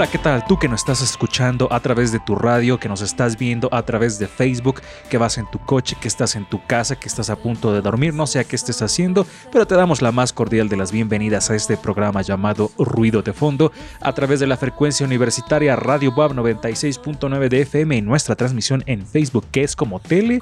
Hola, ¿qué tal? Tú que nos estás escuchando a través de tu radio, que nos estás viendo a través de Facebook, que vas en tu coche, que estás en tu casa, que estás a punto de dormir, no sé qué estés haciendo, pero te damos la más cordial de las bienvenidas a este programa llamado Ruido de Fondo a través de la frecuencia universitaria Radio Web 96.9 de FM y nuestra transmisión en Facebook, que es como tele,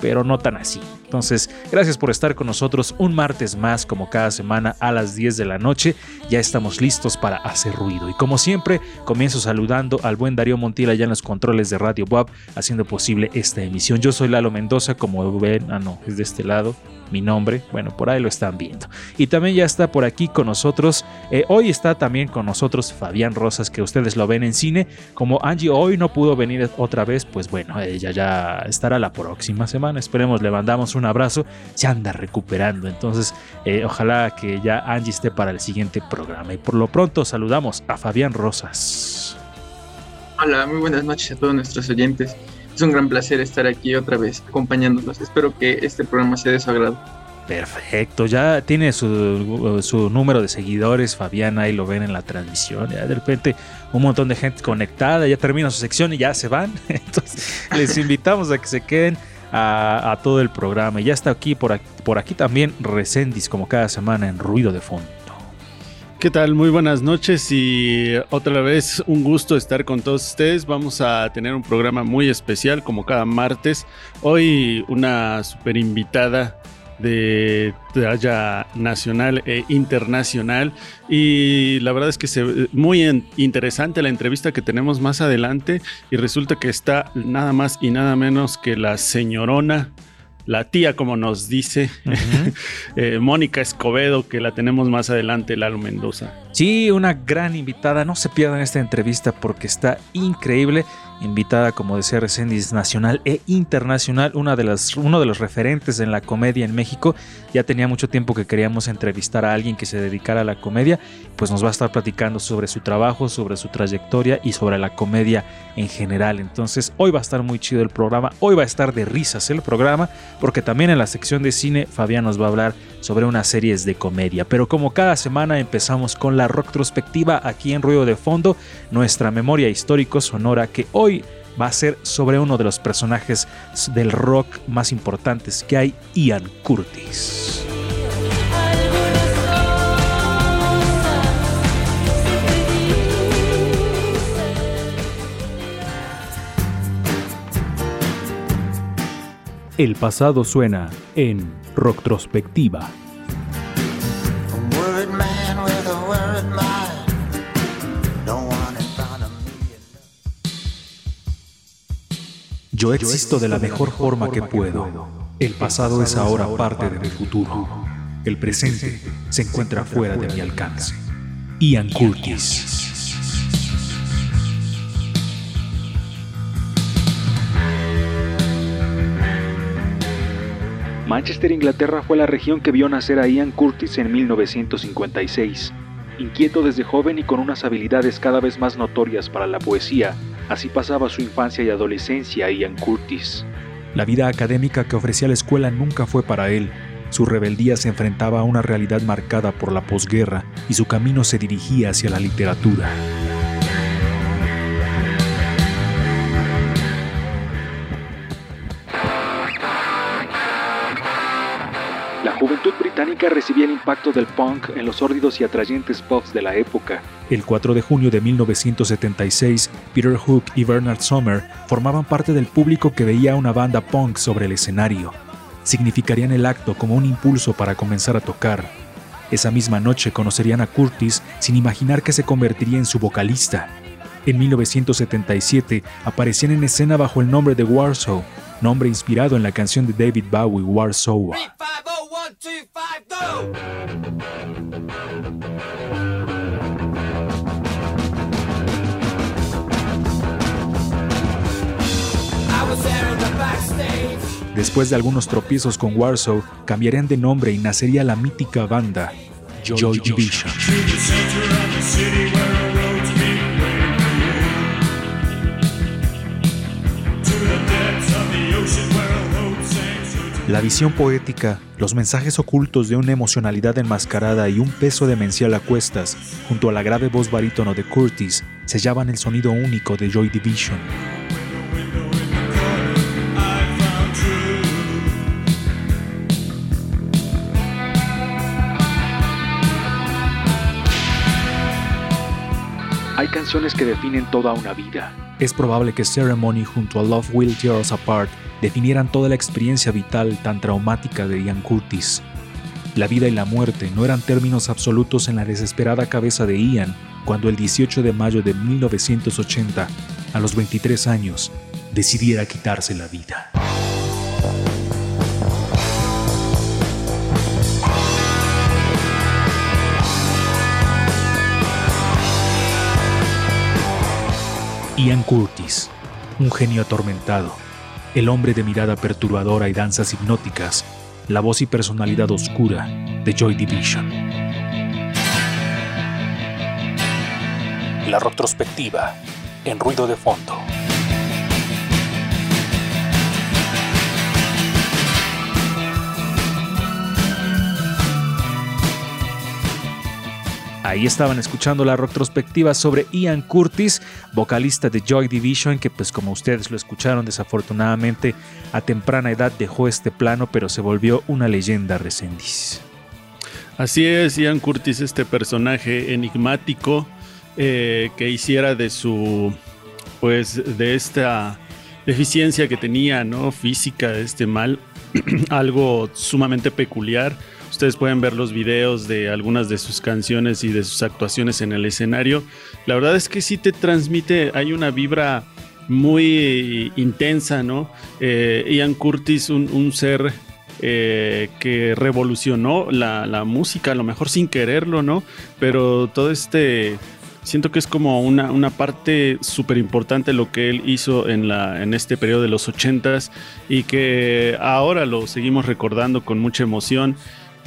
pero no tan así. Entonces, gracias por estar con nosotros un martes más, como cada semana a las 10 de la noche. Ya estamos listos para hacer ruido. Y como siempre, comienzo saludando al buen Darío Montila ya en los controles de Radio Bob, haciendo posible esta emisión. Yo soy Lalo Mendoza, como ven, ah, no, es de este lado mi nombre. Bueno, por ahí lo están viendo. Y también ya está por aquí con nosotros. eh, hoy está también con nosotros Fabián Rosas, que ustedes lo ven en cine. Como Angie hoy no pudo venir otra vez, pues bueno, ella ya estará la próxima semana. Esperemos, le mandamos un abrazo. Se anda recuperando. Entonces, eh, ojalá que ya Angie esté para el siguiente programa. Y por lo pronto saludamos a Fabián Rosas. Hola, muy buenas noches a todos nuestros oyentes. Es un gran placer estar aquí otra vez acompañándolos. Espero que este programa sea de su agrado. Perfecto, ya tiene su, su número de seguidores, Fabián, ahí lo ven en la transmisión, ya de repente un montón de gente conectada, ya termina su sección y ya se van, entonces les invitamos a que se queden a, todo el programa, y ya está aquí por, aquí por aquí también Recendis como cada semana en Ruido de Fondo. ¿Qué tal? Muy buenas noches y otra vez un gusto estar con todos ustedes. Vamos a tener un programa muy especial como cada martes. Hoy una super invitada de talla nacional e internacional y la verdad es que se muy interesante la entrevista que tenemos más adelante y resulta que está nada más y nada menos que la señorona la tía como nos dice eh, Mónica Escobedo, que la tenemos más adelante, Lalo Mendoza. Sí, una gran invitada. No se pierdan esta entrevista porque está increíble. Invitada, como decía Recendis, nacional e internacional, una de las, uno de los referentes en la comedia en México. Ya tenía mucho tiempo que queríamos entrevistar a alguien que se dedicara a la comedia. Pues nos va a estar platicando sobre su trabajo, sobre su trayectoria y sobre la comedia en general. Entonces, hoy va a estar muy chido el programa. Hoy va a estar de risas el programa, porque también en la sección de cine, Fabián nos va a hablar sobre unas series de comedia. Pero como cada semana empezamos con la retrospectiva aquí en Ruido de Fondo, nuestra memoria histórico sonora que hoy va a ser sobre uno de los personajes del rock más importantes que hay, Ian Curtis. El pasado suena en Retrospectiva. Yo existo de la mejor forma que puedo. El pasado es ahora parte de mi futuro. El presente se encuentra fuera de mi alcance. Ian Curtis. Manchester, Inglaterra fue la región que vio nacer a Ian Curtis en 1956. Inquieto desde joven y con unas habilidades cada vez más notorias para la poesía, así pasaba su infancia y adolescencia Ian Curtis. La vida académica que ofrecía la escuela nunca fue para él. Su rebeldía se enfrentaba a una realidad marcada por la posguerra y su camino se dirigía hacia la literatura. Británica recibía el impacto del punk en los sórdidos y atrayentes pubs de la época. El 4 de junio de 1976, Peter Hook y Bernard Sommer formaban parte del público que veía una banda punk sobre el escenario. significarían el acto como un impulso para comenzar a tocar. Esa misma noche conocerían a Curtis sin imaginar que se convertiría en su vocalista. En 1977 aparecían en escena bajo el nombre de Warsaw, nombre inspirado en la canción de David Bowie Warsaw. Después de algunos tropiezos con Warsaw, cambiarían de nombre y nacería la mítica banda Joy Division. La visión poética, los mensajes ocultos de una emocionalidad enmascarada y un peso demencial a cuestas, junto a la grave voz barítono de Curtis, sellaban el sonido único de Joy Division. Hay canciones que definen toda una vida. Es probable que Ceremony junto a Love Will Tear Us Apart definieran toda la experiencia vital tan traumática de Ian Curtis. La vida y la muerte no eran términos absolutos en la desesperada cabeza de Ian cuando el 18 de mayo de 1980, a los 23 años, decidiera quitarse la vida. Ian Curtis, un genio atormentado, el hombre de mirada perturbadora y danzas hipnóticas, la voz y personalidad oscura de Joy Division. La retrospectiva en ruido de fondo. Ahí estaban escuchando la retrospectiva sobre Ian Curtis, vocalista de Joy Division, que pues como ustedes lo escucharon desafortunadamente a temprana edad dejó este plano, pero se volvió una leyenda recendiz. Así es, Ian Curtis, este personaje enigmático eh, que hiciera de su, pues, de esta deficiencia que tenía, ¿no? Física, este mal, algo sumamente peculiar. Ustedes pueden ver los videos de algunas de sus canciones y de sus actuaciones en el escenario. La verdad es que sí te transmite, hay una vibra muy intensa, ¿no? Eh, Ian Curtis, un, ser eh, que revolucionó la, la, música, a lo mejor sin quererlo, ¿no? Pero todo este... Siento que es como una, una parte súper importante lo que él hizo en, la, en este periodo de los ochentas y que ahora lo seguimos recordando con mucha emoción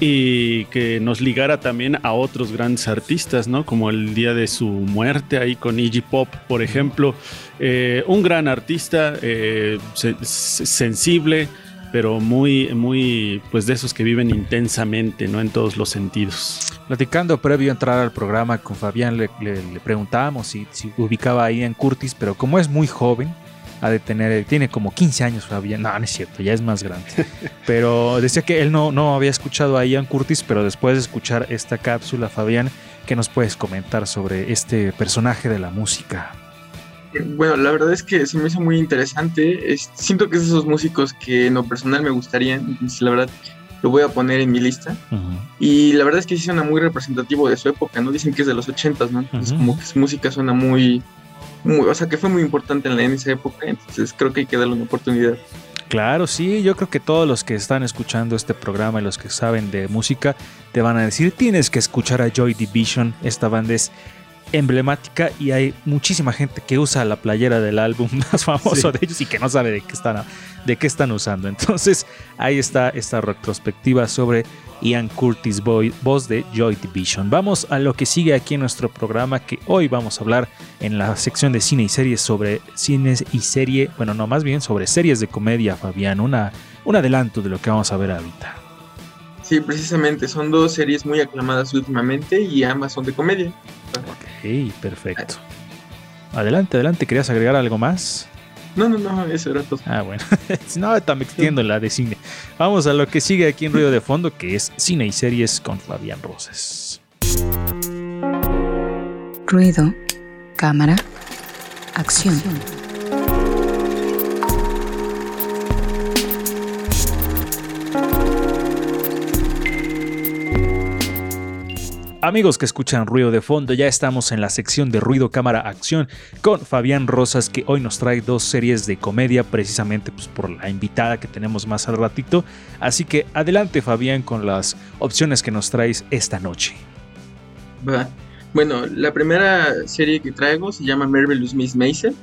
y que nos ligara también a otros grandes artistas, ¿no? Como el día de su muerte ahí con Iggy Pop, por ejemplo. Eh, un gran artista, eh, se, sensible, pero muy, muy, pues de esos que viven intensamente, ¿no? En todos los sentidos. Platicando previo a entrar al programa con Fabián, le, le, le preguntábamos si, si, ubicaba ahí en Curtis, pero como es muy joven, ha de tener, tiene como 15 años Fabián, no, no es cierto, ya es más grande. Pero decía que él no, no había escuchado a Ian Curtis, pero después de escuchar esta cápsula, Fabián, ¿qué nos puedes comentar sobre este personaje de la música? Bueno, la verdad es que se me hizo muy interesante. Es, siento que es de esos músicos que en lo personal me gustarían. Entonces, la verdad, lo voy a poner en mi lista. Uh -huh. Y la verdad es que sí suena muy representativo de su época, ¿no? Dicen que es de los ochentas, ¿no? Entonces, uh -huh. como que su música suena muy, muy, o sea, que fue muy importante en, la, en esa época. Entonces, creo que hay que darle una oportunidad. Claro, sí, yo creo que todos los que están escuchando este programa y los que saben de música te van a decir, tienes que escuchar a Joy Division, esta banda es emblemática y hay muchísima gente que usa la playera del álbum más famoso sí. de ellos y que no sabe de qué están de qué están usando. Entonces, ahí está esta retrospectiva sobre Ian Curtis Boy, voz de Joy Division. Vamos a lo que sigue aquí en nuestro programa que hoy vamos a hablar en la sección de cine y series sobre cines y serie, bueno, no, más bien sobre series de comedia, Fabián, una un adelanto de lo que vamos a ver ahorita. Sí, precisamente, son dos series muy aclamadas últimamente y ambas son de comedia. Ok, perfecto. Adelante, adelante, ¿querías agregar algo más? No, no, no, eso era todo. Ah, bueno. si no, está me extiendo la de cine. Vamos a lo que sigue aquí en Ruido de Fondo, que es cine y series con Fabián Roses. Ruido, cámara, acción. Amigos que escuchan ruido de fondo, ya estamos en la sección de ruido cámara acción con Fabián Rosas que hoy nos trae dos series de comedia precisamente pues, por la invitada que tenemos más al ratito. Así que adelante Fabián con las opciones que nos traes esta noche. Bueno, la primera serie que traigo se llama Marvelous Miss Maisel.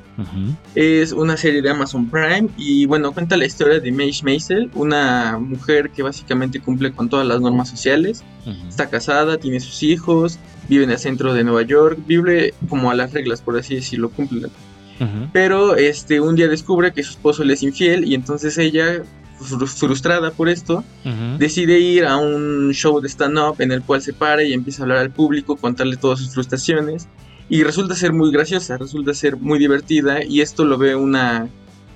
Es una serie de Amazon Prime y bueno, cuenta la historia de Maeve Maisel, una mujer que básicamente cumple con todas las normas sociales. Está casada, tiene sus hijos, vive en el centro de Nueva York, vive como a las reglas, por así decirlo, cumple. Pero este un día descubre que su esposo le es infiel y entonces ella, frustrada por esto, decide ir a un show de stand-up en el cual se para y empieza a hablar al público, contarle todas sus frustraciones. Y resulta ser muy graciosa, resulta ser muy divertida. Y esto lo ve una,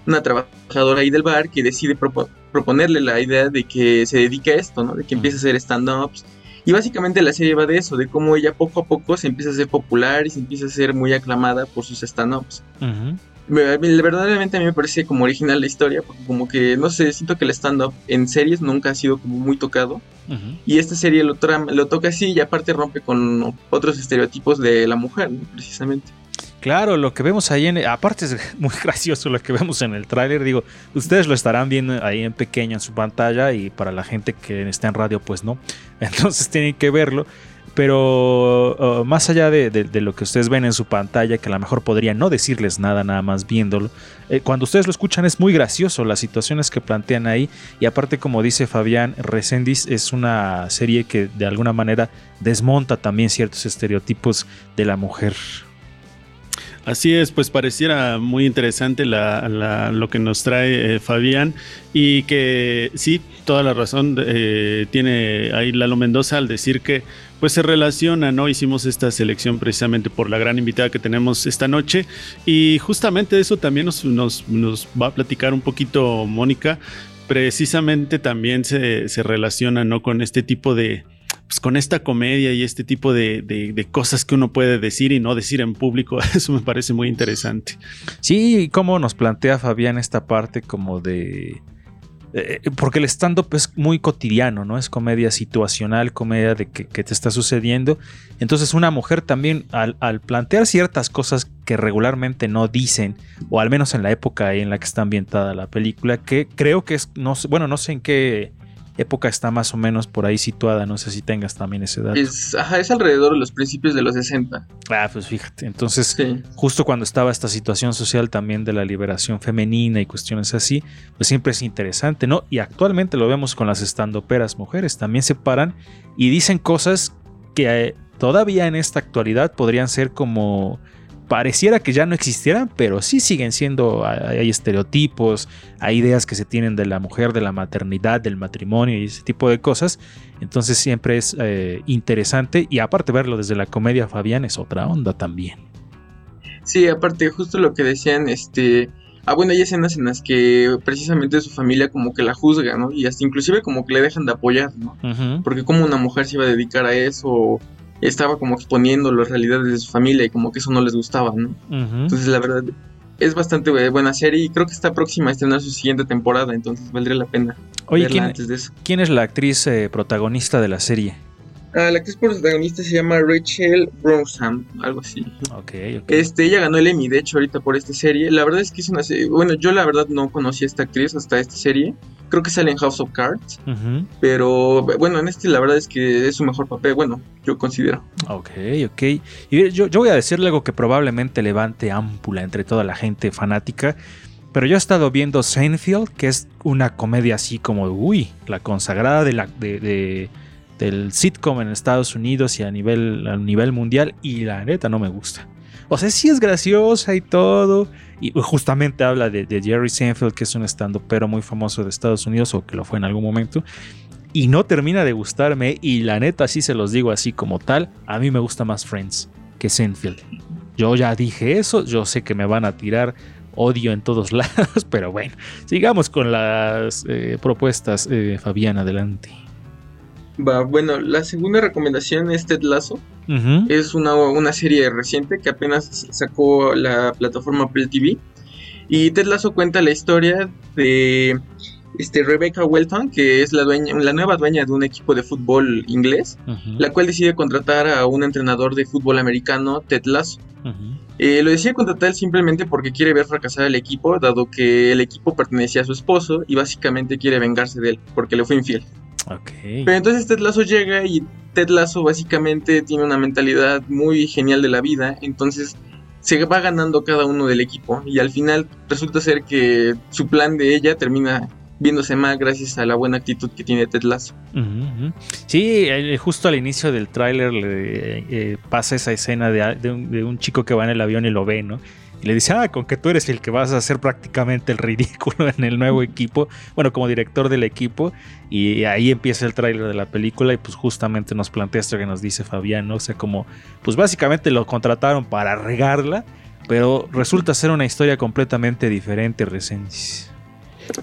una trabajadora ahí del bar que decide propo- proponerle la idea de que se dedique a esto, ¿no? De que empiece a hacer stand-ups. Y básicamente la serie va de eso, de cómo ella poco a poco se empieza a hacer popular y se empieza a ser muy aclamada por sus stand-ups. Verdaderamente a mí me parece como original la historia, porque como que, no sé, siento que el stand-up en series nunca ha sido como muy tocado. Y esta serie lo, lo toca así y aparte rompe con otros estereotipos de la mujer, ¿no? precisamente. Claro, lo que vemos ahí en. Aparte es muy gracioso lo que vemos en el tráiler. Digo, ustedes lo estarán viendo ahí en pequeño en su pantalla y para la gente que está en radio, pues no. Entonces tienen que verlo. Pero uh, más allá de, lo que ustedes ven en su pantalla, que a lo mejor podría no decirles nada nada más viéndolo, eh, cuando ustedes lo escuchan es muy gracioso las situaciones que plantean ahí. Y aparte, como dice Fabián Resendiz, es una serie que de alguna manera desmonta también ciertos estereotipos de la mujer. Así es, pues pareciera muy interesante la- la- lo que nos trae eh, Fabián y que sí, toda la razón eh, tiene ahí Lalo Mendoza al decir que pues se relaciona, ¿no? Hicimos esta selección precisamente por la gran invitada que tenemos esta noche y justamente eso también nos, nos- nos va a platicar un poquito Mónica. Precisamente también se, se relaciona, ¿no? Con este tipo de, pues con esta comedia y este tipo de, de- cosas que uno puede decir y no decir en público, eso me parece muy interesante. Sí, cómo nos plantea Fabián esta parte como de... eh, porque el stand-up es muy cotidiano, ¿no? Es comedia situacional, comedia de que, te está sucediendo. Entonces una mujer también al, plantear ciertas cosas que regularmente no dicen, o al menos en la época en la que está ambientada la película, que creo que es, no bueno, no sé en qué época está más o menos por ahí situada, no sé si tengas también ese dato. Es, ajá, es alrededor de los principios de los 60. Ah, pues fíjate, entonces Sí. justo cuando estaba esta situación social también de la liberación femenina y cuestiones así, pues siempre es interesante, ¿no? Y actualmente lo vemos con las estandoperas mujeres, también se paran y dicen cosas que eh, todavía en esta actualidad podrían ser como pareciera que ya no existieran, pero sí siguen siendo, hay estereotipos, hay ideas que se tienen de la mujer, de la maternidad, del matrimonio y ese tipo de cosas. Entonces siempre es eh, interesante y aparte verlo desde la comedia Fabián es otra onda también. Sí, aparte, justo lo que decían, este. Ah, bueno, hay escenas en las que precisamente su familia como que la juzga, ¿no? Y hasta inclusive como que le dejan de apoyar, ¿no? Porque como una mujer se iba a dedicar a eso, estaba como exponiendo las realidades de su familia y como que eso no les gustaba, ¿no? Entonces, la verdad, es bastante buena serie y creo que está próxima a estrenar su siguiente temporada, entonces valdría la pena Oye, verla ¿quién, antes de eso. quién es la actriz eh, protagonista de la serie? Ah, la actriz protagonista se llama Rachel Brosnahan, algo así. Ok, ok. Este, ella ganó el Emmy, de hecho, ahorita por esta serie. La verdad es que es una serie. Bueno, yo la verdad no conocí a esta actriz hasta esta serie. Creo que sale en House of Cards. Pero bueno, en este la verdad es que es su mejor papel. Bueno, yo considero. Ok, ok. Y yo, yo voy a decirle algo que probablemente levante ámpula entre toda la gente fanática. Pero yo he estado viendo Seinfeld, que es una comedia así como, uy, la consagrada de la, de, de- del sitcom en Estados Unidos y a nivel, a nivel mundial. Y la neta no me gusta. O sea, sí es graciosa y todo. Y justamente habla de, Jerry Seinfeld, que es un stand pero muy famoso de Estados Unidos, o que lo fue en algún momento. Y no termina de gustarme. Y la neta, sí se los digo así como tal. A mí me gusta más Friends que Seinfeld. Yo ya dije eso. Yo sé que me van a tirar odio en todos lados. Pero bueno, sigamos con las eh, propuestas. Eh, Fabián, adelante. Va, bueno, la segunda recomendación es Ted Lasso. Es una, una serie reciente que apenas sacó la plataforma Apple TV. Y Ted Lasso cuenta la historia de este, Rebecca Welton, que es la, dueña, la nueva dueña de un equipo de fútbol inglés, la cual decide contratar a un entrenador de fútbol americano, Ted Lasso. Eh, lo decide contratar simplemente porque quiere ver fracasar al equipo, dado que el equipo pertenecía a su esposo y básicamente quiere vengarse de él, porque le fue infiel. Pero entonces Ted Lasso llega y Ted Lasso básicamente tiene una mentalidad muy genial de la vida, entonces se va ganando cada uno del equipo y al final resulta ser que su plan de ella termina viéndose mal gracias a la buena actitud que tiene Ted Lasso. Sí, justo al inicio del tráiler le eh, pasa esa escena de, a- de un, de un chico que va en el avión y lo ve, ¿no? Y le dice, ah, con que tú eres el que vas a hacer prácticamente el ridículo en el nuevo equipo, bueno, como director del equipo, y ahí empieza el tráiler de la película y pues justamente nos plantea esto que nos dice Fabián, ¿no? O sea, como, pues básicamente lo contrataron para regarla, pero resulta ser una historia completamente diferente, Resendiz.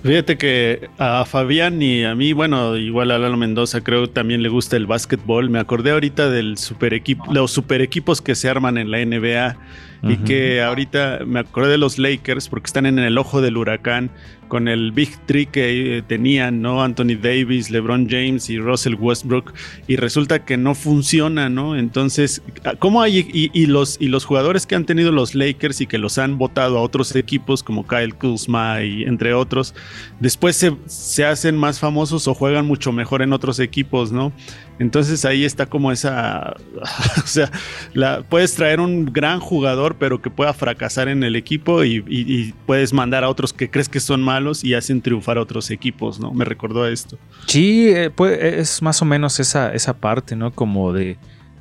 Fíjate que a Fabián y a mí, bueno, igual a Lalo Mendoza creo también le gusta el básquetbol. Me acordé ahorita del super equipo, los super equipos que se arman en la NBA y que ahorita me acordé de los Lakers porque están en el ojo del huracán con el Big Three que eh, tenían, ¿no? Anthony Davis, LeBron James y Russell Westbrook y resulta que no funciona, ¿no? Entonces, ¿cómo hay y, y los y los jugadores que han tenido los Lakers y que los han votado a otros equipos como Kyle Kuzma y entre otros, después se, se hacen más famosos o juegan mucho mejor en otros equipos, ¿no? Entonces ahí está como esa, o sea, la, puedes traer un gran jugador pero que pueda fracasar en el equipo y, puedes mandar a otros que crees que son malos y hacen triunfar a otros equipos, ¿no? Me recordó a esto. Sí, pues, es más o menos esa, esa parte, ¿no? Como de.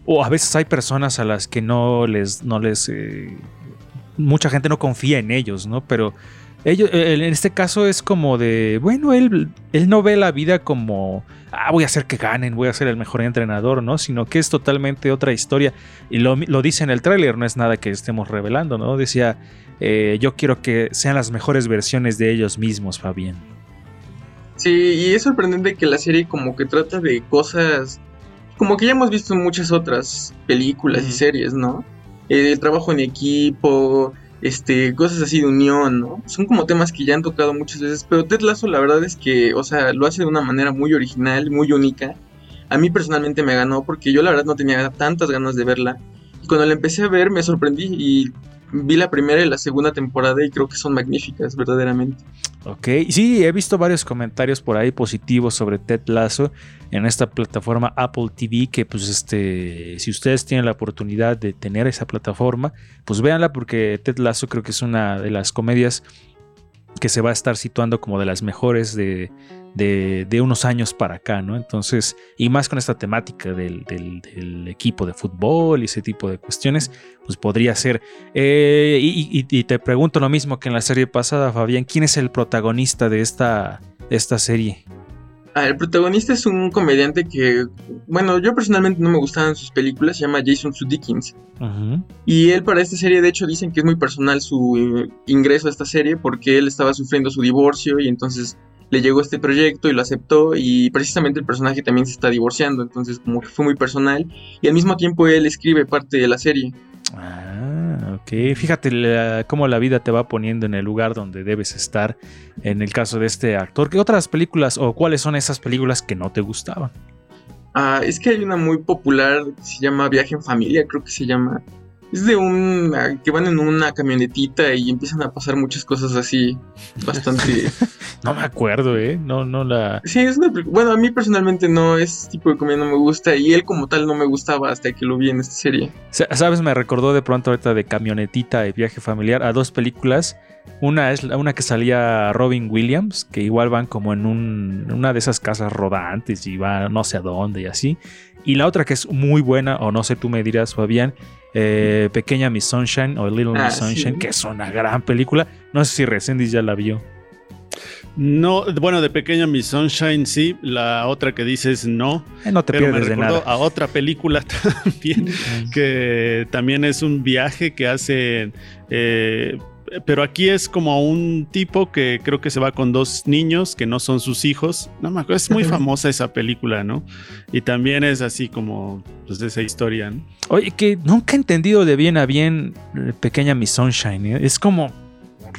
O a veces hay personas a las que no les. No les eh, mucha gente no confía en ellos, ¿no? Pero ellos, eh, en este caso es como de. Bueno, él, él no ve la vida como. Ah, voy a hacer que ganen, voy a ser el mejor entrenador, ¿no? Sino que es totalmente otra historia. Y lo, lo dice en el tráiler, no es nada que estemos revelando, ¿no? Decía. eh, yo quiero que sean las mejores versiones de ellos mismos, Fabián. Sí, y es sorprendente que la serie como que trata de cosas como que ya hemos visto en muchas otras películas y series, ¿no? El trabajo en equipo, este, cosas así de unión, ¿no? Son como temas que ya han tocado muchas veces, pero Ted Lasso la verdad es que, o sea, lo hace de una manera muy original, muy única. A mí personalmente me ganó porque yo la verdad no tenía tantas ganas de verla. Y cuando la empecé a ver me sorprendí y vi la primera y la segunda temporada y creo que son magníficas, verdaderamente. Ok, sí, he visto varios comentarios por ahí positivos sobre Ted Lasso en esta plataforma Apple TV, que pues este, si ustedes tienen la oportunidad de tener esa plataforma, pues véanla porque Ted Lasso creo que es una de las comedias que se va a estar situando como de las mejores de, de, de unos años para acá, ¿no? Entonces, y más con esta temática del, del- equipo de fútbol y ese tipo de cuestiones, pues podría ser. Eh, y, y- y te pregunto lo mismo que en la serie pasada, Fabián, ¿quién es el protagonista de esta, de esta serie? Ah, el protagonista es un comediante que, bueno, yo personalmente no me gustaban sus películas, se llama Jason Sudeikis. Ujú. Y él para esta serie, de hecho, dicen que es muy personal su ingreso a esta serie porque él estaba sufriendo su divorcio y entonces le llegó este proyecto y lo aceptó y precisamente el personaje también se está divorciando, entonces como que fue muy personal y al mismo tiempo él escribe parte de la serie. Ah, ok. Fíjate la- cómo la vida te va poniendo en el lugar donde debes estar en el caso de este actor. ¿Qué otras películas o cuáles son esas películas que no te gustaban? Ah, es que hay una muy popular que se llama Viaje en Familia, creo que se llama. Es de un ah, que van en una camionetita y empiezan a pasar muchas cosas así bastante. No me acuerdo, ¿eh? No, no la... sí, es una bueno, a mí personalmente no ese tipo de comedia no me gusta y él como tal no me gustaba hasta que lo vi en esta serie. Sa- ¿Sabes? Me recordó de pronto ahorita de camionetita y viaje familiar a dos películas. Una es la- una que salía Robin Williams, que igual van como en un- una de esas casas rodantes y va no sé a dónde y así. Y la otra que es muy buena, o no sé, tú me dirás, Fabián, eh, Pequeña Miss Sunshine o Little Ah, Miss Sunshine, sí. que es una gran película. No sé si Resendiz ya la vio. No, bueno, de pequeña Miss Sunshine sí, la otra que dices no, Eh, no te pero me pierdes de nada. a otra película también que también es un viaje que hacen, eh, pero aquí es como un tipo que creo que se va con dos niños que no son sus hijos. No me acuerdo, es muy famosa esa película, ¿no? Y también es así como pues esa historia, ¿no? Oye, que nunca he entendido de bien a bien eh, Pequeña Miss Sunshine. ¿eh? Es como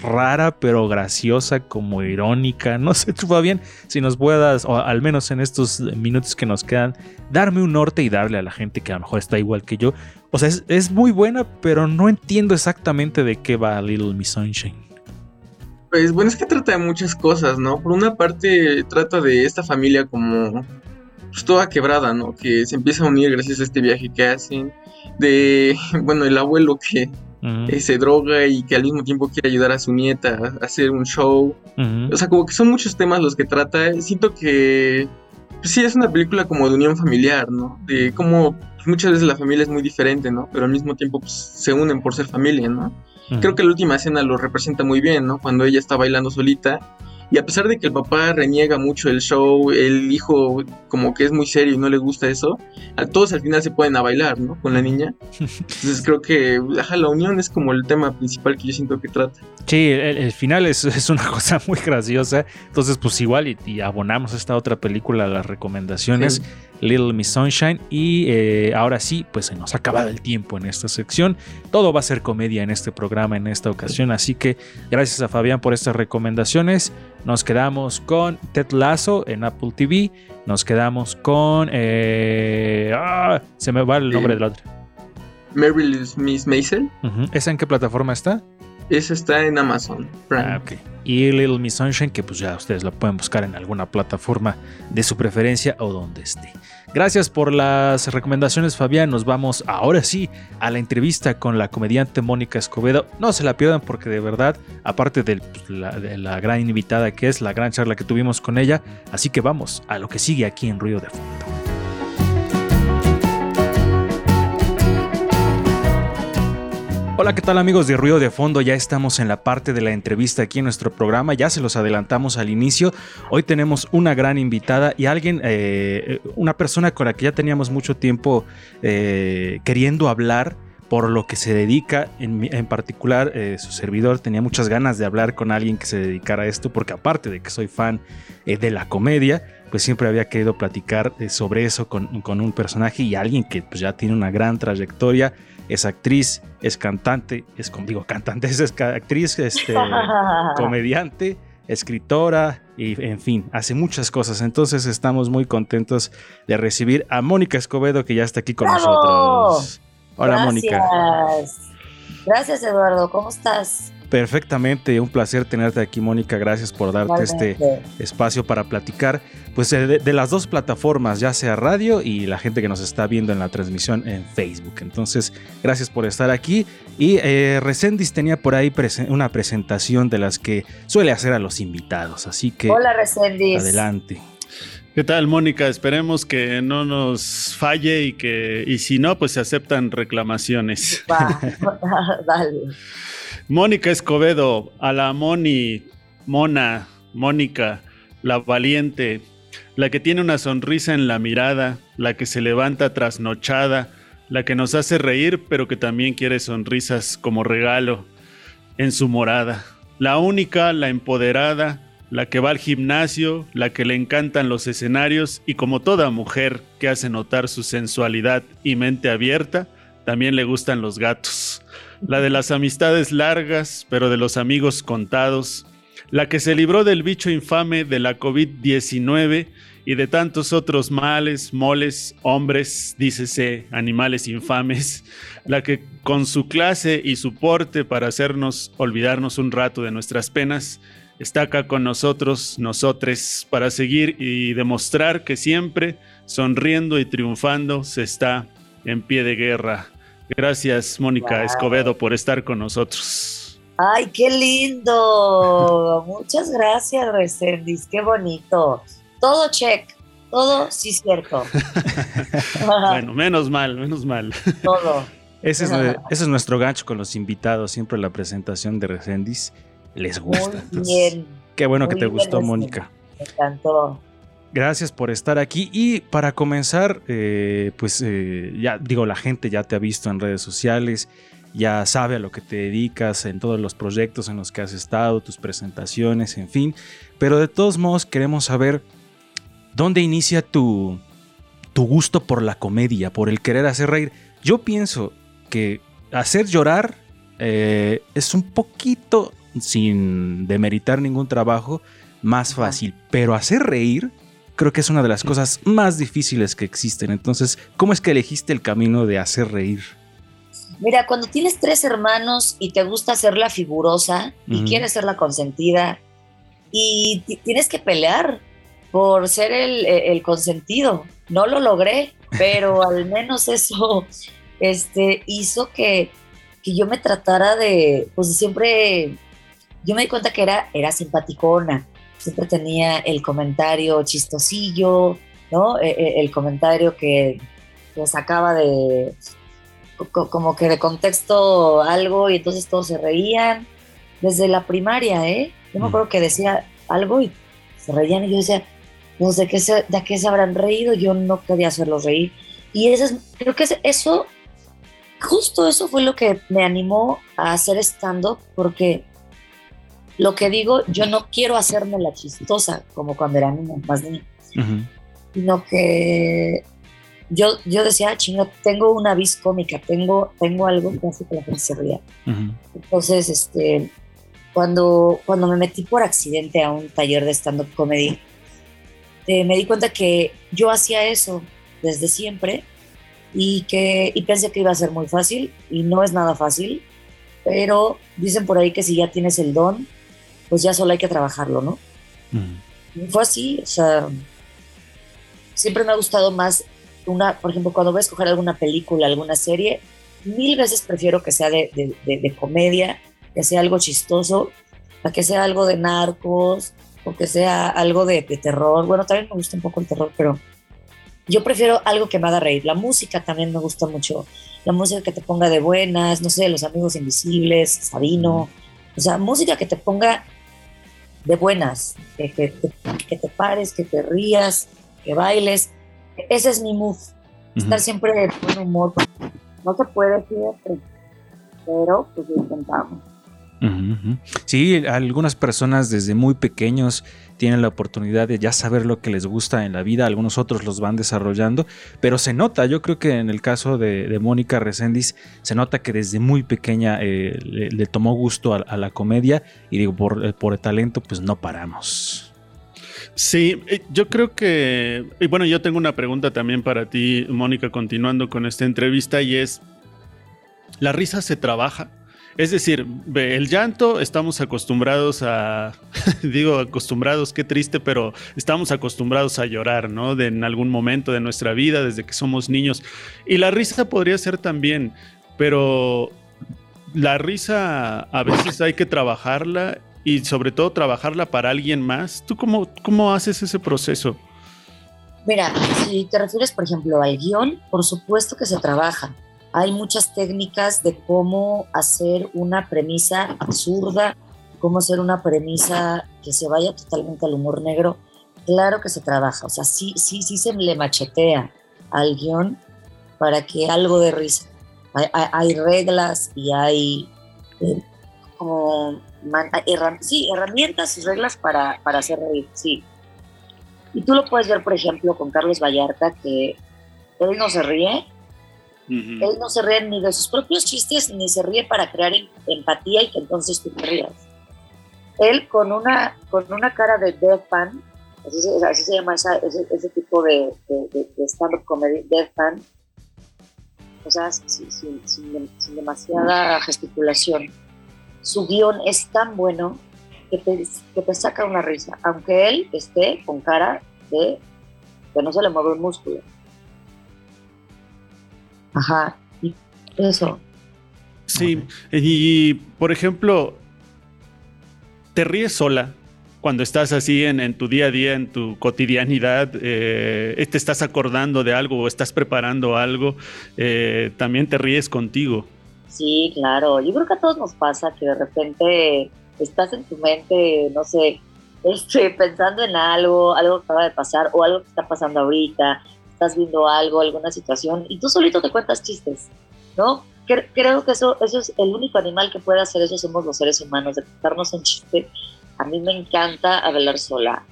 rara, pero graciosa, como irónica. No sé, tú, bien si nos puedas, o al menos en estos minutos que nos quedan, darme un norte y darle a la gente que a lo mejor está igual que yo. O sea, es, es muy buena, pero no entiendo exactamente de qué va Little Miss Sunshine. Pues bueno, es que trata de muchas cosas, ¿no? Por una parte trata de esta familia como pues toda quebrada, ¿no? Que se empieza a unir gracias a este viaje que hacen. De, bueno, el abuelo que Eh, se droga y que al mismo tiempo quiere ayudar a su nieta a hacer un show. O sea, como que son muchos temas los que trata. Siento que pues sí es una película como de unión familiar, ¿no? De cómo pues, muchas veces la familia es muy diferente, ¿no? Pero al mismo tiempo pues, se unen por ser familia, ¿no? Creo que la última escena lo representa muy bien, ¿no? Cuando ella está bailando solita. Y a pesar de que el papá reniega mucho el show, el hijo como que es muy serio y no le gusta eso, a todos al final se pueden a bailar, ¿no? Con la niña. Entonces creo que ajá, la unión es como el tema principal que yo siento que trata. Sí, el, el final es, es una cosa muy graciosa. Entonces, pues igual y, y abonamos esta otra película a las recomendaciones, Sí. Little Miss Sunshine. Y eh, ahora sí, pues se nos ha acabado el tiempo en esta sección. Todo va a ser comedia en este programa en esta ocasión. Así que gracias a Fabián por estas recomendaciones. Nos quedamos con Ted Lasso en Apple TV. Nos quedamos con... eh, ah, se me va el nombre de la otra. Meryl Miss Maisel, Ujú. ¿Esa en qué plataforma está? Esa está en Amazon Prime. Ah. Y Little Miss Sunshine, que pues ya ustedes lo pueden buscar en alguna plataforma de su preferencia o donde esté. Gracias por las recomendaciones, Fabián. Nos vamos ahora sí a la entrevista con la comediante Mónica Escobedo. No se la pierdan porque de verdad, aparte del- pues, la, de la gran invitada que es, la gran charla que tuvimos con ella, así que vamos a lo que sigue aquí en Ruido de Fondo. Hola, ¿qué tal amigos de Ruido de Fondo? Ya estamos en la parte de la entrevista aquí en nuestro programa, ya se los adelantamos al inicio. Hoy tenemos una gran invitada y alguien, eh, una persona con la que ya teníamos mucho tiempo eh, queriendo hablar por lo que se dedica, en, particular eh, su servidor tenía muchas ganas de hablar con alguien que se dedicara a esto, porque aparte de que soy fan eh, de la comedia, pues siempre había querido platicar eh, sobre eso con, con un personaje y alguien que pues, ya tiene una gran trayectoria es actriz, es cantante, es como digo, cantante, es ca- actriz, este, comediante, escritora y en fin, hace muchas cosas. Entonces estamos muy contentos de recibir a Mónica Escobedo que ya está aquí con ¡Bravo! nosotros. Hola Gracias. Mónica. Gracias, Eduardo. ¿Cómo estás? Perfectamente, un placer tenerte aquí Mónica, gracias por darte este espacio para platicar pues de, de las dos plataformas, ya sea radio y la gente que nos está viendo en la transmisión en Facebook. Entonces, gracias por estar aquí. Y eh, Recendis tenía por ahí presen- una presentación de las que suele hacer a los invitados, así que Hola, Recendis. adelante. ¿Qué tal, Mónica? Esperemos que no nos falle y que, y si no, pues se aceptan reclamaciones. Va. Dale. Mónica Escobedo, a la Moni, Mona, Mónica, la valiente, la que tiene una sonrisa en la mirada, la que se levanta trasnochada, la que nos hace reír, pero que también quiere sonrisas como regalo en su morada. La única, la empoderada, la que va al gimnasio, la que le encantan los escenarios y como toda mujer que hace notar su sensualidad y mente abierta, también le gustan los gatos. La de las amistades largas, pero de los amigos contados. La que se libró del bicho infame de la COVID-19 y de tantos otros males, moles, hombres, dícese, animales infames. La que con su clase y su porte para hacernos olvidarnos un rato de nuestras penas, está acá con nosotros, nosotres, para seguir y demostrar que siempre, sonriendo y triunfando, se está en pie de guerra. Gracias, Mónica Wow. Escobedo, por estar con nosotros. Ay, qué lindo. Muchas gracias, Recendis. Qué bonito. Todo check. Todo sí cierto. Bueno, menos mal, menos mal. Todo. Ese es, ese es nuestro gancho con los invitados, siempre la presentación de Recendis les Muy gusta. Entonces, bien. Qué bueno que Muy te gustó, Recendis. Mónica. Me encantó. Gracias por estar aquí. Y para comenzar, eh, pues eh, ya digo, la gente ya te ha visto en redes sociales, ya sabe a lo que te dedicas, en todos los proyectos en los que has estado, tus presentaciones, en fin. Pero de todos modos queremos saber dónde inicia tu, tu gusto por la comedia, por el querer hacer reír. Yo pienso que hacer llorar eh, es un poquito sin demeritar ningún trabajo, más fácil. Pero hacer reír, creo que es una de las cosas más difíciles que existen. Entonces, ¿cómo es que elegiste el camino de hacer reír? Mira, cuando tienes tres hermanos y te gusta ser la figurosa y quieres ser la consentida y ti- tienes que pelear por ser el, el consentido. No lo logré, pero al menos eso este, hizo que, que yo me tratara de, pues siempre, yo me di cuenta que era, era simpaticona, siempre tenía el comentario chistosillo, ¿no? E- e- El, comentario que, que sacaba de, co- como que de contexto algo y entonces todos se reían. Desde la primaria, ¿eh? Yo me Mm. acuerdo que decía algo y se reían y yo decía, pues de qué se, de qué se habrán reído, yo no quería hacerlos reír. Y eso es, creo que es- eso, justo eso fue lo que me animó a hacer stand-up porque lo que digo, yo no quiero hacerme la chistosa como cuando era niña, más niña. Sino que yo, yo decía, "Ah, chinga, tengo una vis cómica, tengo, tengo algo que hace que la gente se ría. Entonces, este, cuando, cuando me metí por accidente a un taller de stand-up comedy, eh, me di cuenta que yo hacía eso desde siempre y que y pensé que iba a ser muy fácil y no es nada fácil, pero dicen por ahí que si ya tienes el don, pues ya solo hay que trabajarlo, ¿no? Y fue así, o sea, siempre me ha gustado más una, por ejemplo, cuando voy a escoger alguna película, alguna serie, mil veces prefiero que sea de, de- de- de comedia, que sea algo chistoso, a que sea algo de narcos o que sea algo de, de terror. Bueno, también me gusta un poco el terror, pero yo prefiero algo que me haga reír. La música también me gusta mucho. La música que te ponga de buenas, no sé, Los Amigos Invisibles, Sabino. O sea, música que te ponga de buenas, que, que te- que te pares, que te rías, que bailes. Ese es mi mood, estar siempre de buen humor. No se puede, fíjate, pero pues lo intentamos. Sí, algunas personas desde muy pequeños tienen la oportunidad de ya saber lo que les gusta en la vida, algunos otros los van desarrollando, pero se nota, yo creo que en el caso de, de Mónica Reséndiz, se nota que desde muy pequeña eh, le, le tomó gusto a, a la comedia y digo, por, eh, por el talento pues no paramos. Sí, eh, yo creo que, y bueno, yo tengo una pregunta también para ti, Mónica, continuando con esta entrevista, y es, ¿la risa se trabaja? Es decir, el llanto estamos acostumbrados a, digo acostumbrados, qué triste, pero estamos acostumbrados a llorar, ¿no? De, en algún momento de nuestra vida, desde que somos niños. Y la risa podría ser también, pero la risa a veces hay que trabajarla y sobre todo trabajarla para alguien más. ¿Tú cómo, cómo haces ese proceso? Mira, si te refieres, por ejemplo, al guion, por supuesto que se trabaja. Hay muchas técnicas de cómo hacer una premisa absurda, cómo hacer una premisa que se vaya totalmente al humor negro. Claro que se trabaja, o sea, sí, sí, sí se le machetea al guion para que algo de risa. Hay, reglas y hay eh, como man- herram- herramientas y reglas para, para hacer reír, sí. Y tú lo puedes ver, por ejemplo, con Carlos Vallarta, que él no se ríe, él no se ríe ni de sus propios chistes, ni se ríe para crear em- empatía y que entonces tú te rías. Él con una, con una cara de deadpan, así así se llama esa- ese, ese tipo de, de- de- stand-up comedy, deadpan, o sea, sin- sin- sin demasiada gesticulación. Su guion es tan bueno que te, que te saca una risa, aunque él esté con cara de que no se le mueve un músculo. Ajá, eso. Sí, y por ejemplo, ¿te ríes sola cuando estás así en, en tu día a día, en tu cotidianidad? eh, te estás acordando de algo o estás preparando algo, eh, también te ríes contigo. Sí, claro. Yo creo que a todos nos pasa que de repente estás en tu mente, no sé, este, pensando en algo, algo que acaba de pasar o algo que está pasando ahorita, estás viendo algo, alguna situación y tú solito te cuentas chistes, ¿no? Cre- Creo que eso, eso es el único animal que puede hacer eso, somos los seres humanos, de contarnos un chiste. A mí me encanta hablar sola.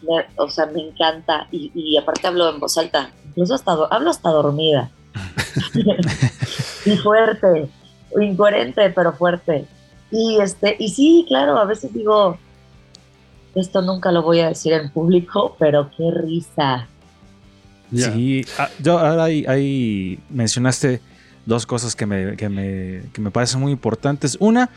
Me- o sea, me encanta. Y, y aparte hablo en voz alta. Incluso hasta, hablo hasta dormida. y fuerte. Incoherente, pero fuerte. Y, este, y sí, claro, a veces digo, esto nunca lo voy a decir en público, pero qué risa. Sí, ah, yo ahora ahí mencionaste dos cosas que me, que, me, que me parecen muy importantes. Una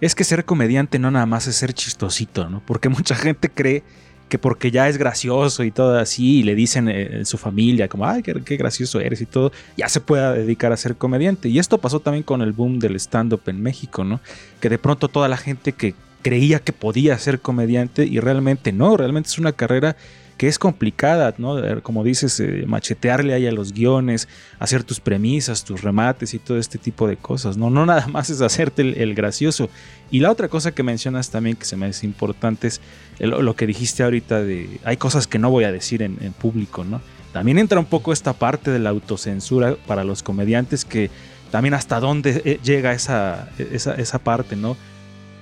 es que ser comediante no nada más es ser chistosito, ¿no? Porque mucha gente cree que porque ya es gracioso y todo así, y le dicen eh, en su familia como, ay, qué, qué gracioso eres y todo, ya se pueda dedicar a ser comediante. Y esto pasó también con el boom del stand-up en México, ¿no? Que de pronto toda la gente que creía que podía ser comediante y realmente no, realmente es una carrera que es complicada, ¿no? Como dices, eh, machetearle ahí a los guiones, hacer tus premisas, tus remates y todo este tipo de cosas, ¿no? No nada más es hacerte el, gracioso. Y la otra cosa que mencionas también que se me hace importante es lo que dijiste ahorita de hay cosas que no voy a decir en, en público, ¿no? También entra un poco esta parte de la autocensura para los comediantes que también hasta dónde eh, llega esa, esa, esa parte, ¿no?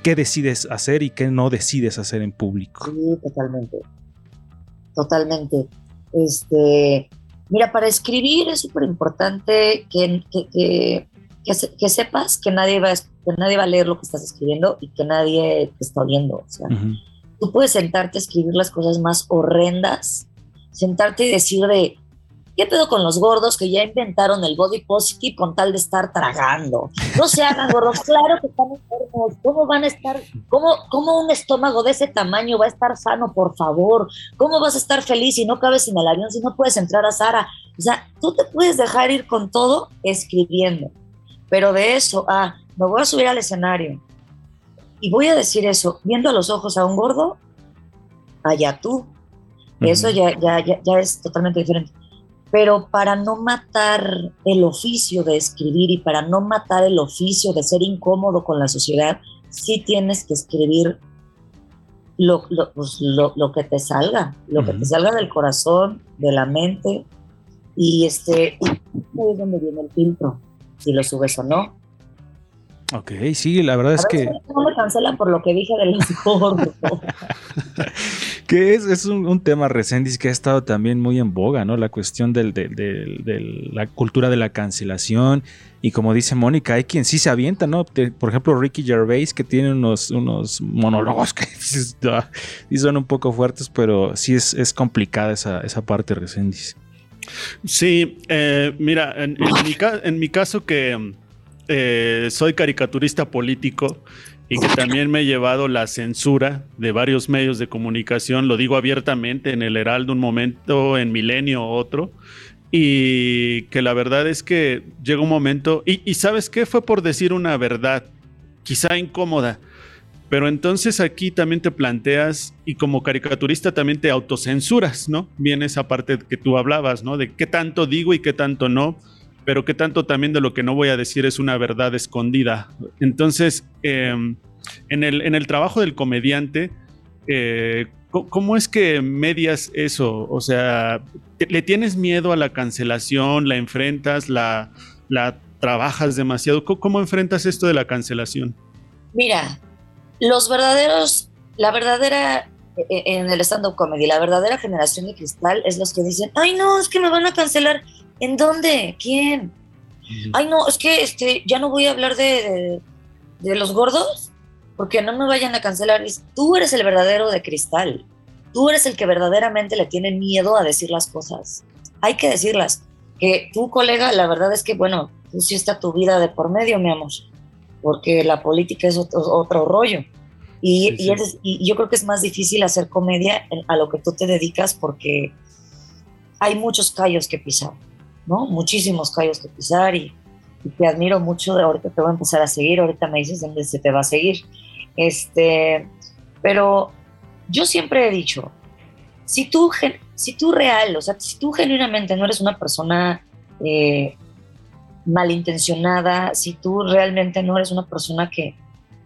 ¿Qué decides hacer y qué no decides hacer en público? Sí, totalmente. Totalmente. Este, mira, para escribir es súper importante que, que, que, que se- que sepas que nadie, va que nadie va a leer lo que estás escribiendo y que nadie te está oyendo. O sea, tú puedes sentarte a escribir las cosas más horrendas, sentarte y decir de, ¿qué pedo con los gordos que ya inventaron el body positive con tal de estar tragando? No se hagan gordos, claro que están enfermos, ¿cómo van a estar, cómo, cómo un estómago de ese tamaño va a estar sano, por favor? ¿Cómo vas a estar feliz si no cabes en el avión, si no puedes entrar a Sara? O sea, tú te puedes dejar ir con todo escribiendo, pero de eso, ah, me voy a subir al escenario y voy a decir eso, viendo a los ojos a un gordo, allá tú. Eso ya, ya, ya es totalmente diferente. Pero para no matar el oficio de escribir y para no matar el oficio de ser incómodo con la sociedad, sí tienes que escribir lo, lo, pues, lo- lo que te salga, lo que te salga del corazón, de la mente. Y este ahí es donde viene el filtro, si lo subes o no. Ok, sí, la verdad es A que, no me cancelan por lo que dije de los gordos. que es, es un, un tema Resendiz que ha estado también muy en boga, ¿no? La cuestión del, del- del- del- la cultura de la cancelación. Y como dice Mónica, hay quien sí se avienta, ¿no? Te- por ejemplo, Ricky Gervais, que tiene unos, unos monólogos que "Ah", sí son un poco fuertes, pero sí es, es complicada esa, esa parte Resendiz. Sí, eh, mira, en, en mi, ca- en mi caso que eh, soy caricaturista político y que también me he llevado la censura de varios medios de comunicación, lo digo abiertamente, en el Heraldo un momento, en Milenio otro, y que la verdad es que llega un momento, y, y ¿sabes qué? Fue por decir una verdad, quizá incómoda, pero entonces aquí también te planteas y como caricaturista también te autocensuras, ¿no? Viene esa parte que tú hablabas, ¿no? De qué tanto digo y qué tanto no, pero qué tanto también de lo que no voy a decir es una verdad escondida. Entonces, eh, en, el, en el trabajo del comediante, eh, ¿cómo es que medias eso? O sea, ¿te- ¿le tienes miedo a la cancelación? ¿La enfrentas? ¿La, la trabajas demasiado? ¿Cómo, cómo enfrentas esto de la cancelación? Mira, los verdaderos, la verdadera, eh, en el stand-up comedy, la verdadera generación de cristal es los que dicen, ay no, es que me van a cancelar. ¿En dónde? ¿Quién? Ay no, es que este, ya no voy a hablar de, de, de los gordos porque no me vayan a cancelar. Tú eres el verdadero de cristal. Tú eres el que verdaderamente le tiene miedo a decir las cosas. Hay que decirlas. Que tu colega, la verdad es que, bueno, tú sí está tu vida de por medio, mi amor porque la política es otro, otro rollo. Y, Sí, y sí. es- y yo creo que es más difícil hacer comedia a lo que tú te dedicas porque hay muchos callos que pisar, ¿no? Muchísimos callos que pisar y, te admiro mucho. Ahorita te voy a empezar a seguir, ahorita me dices dónde se te va a seguir. Este, pero yo siempre he dicho, si tú, si tú real, o sea, si tú genuinamente no eres una persona eh, malintencionada, si tú realmente no eres una persona que,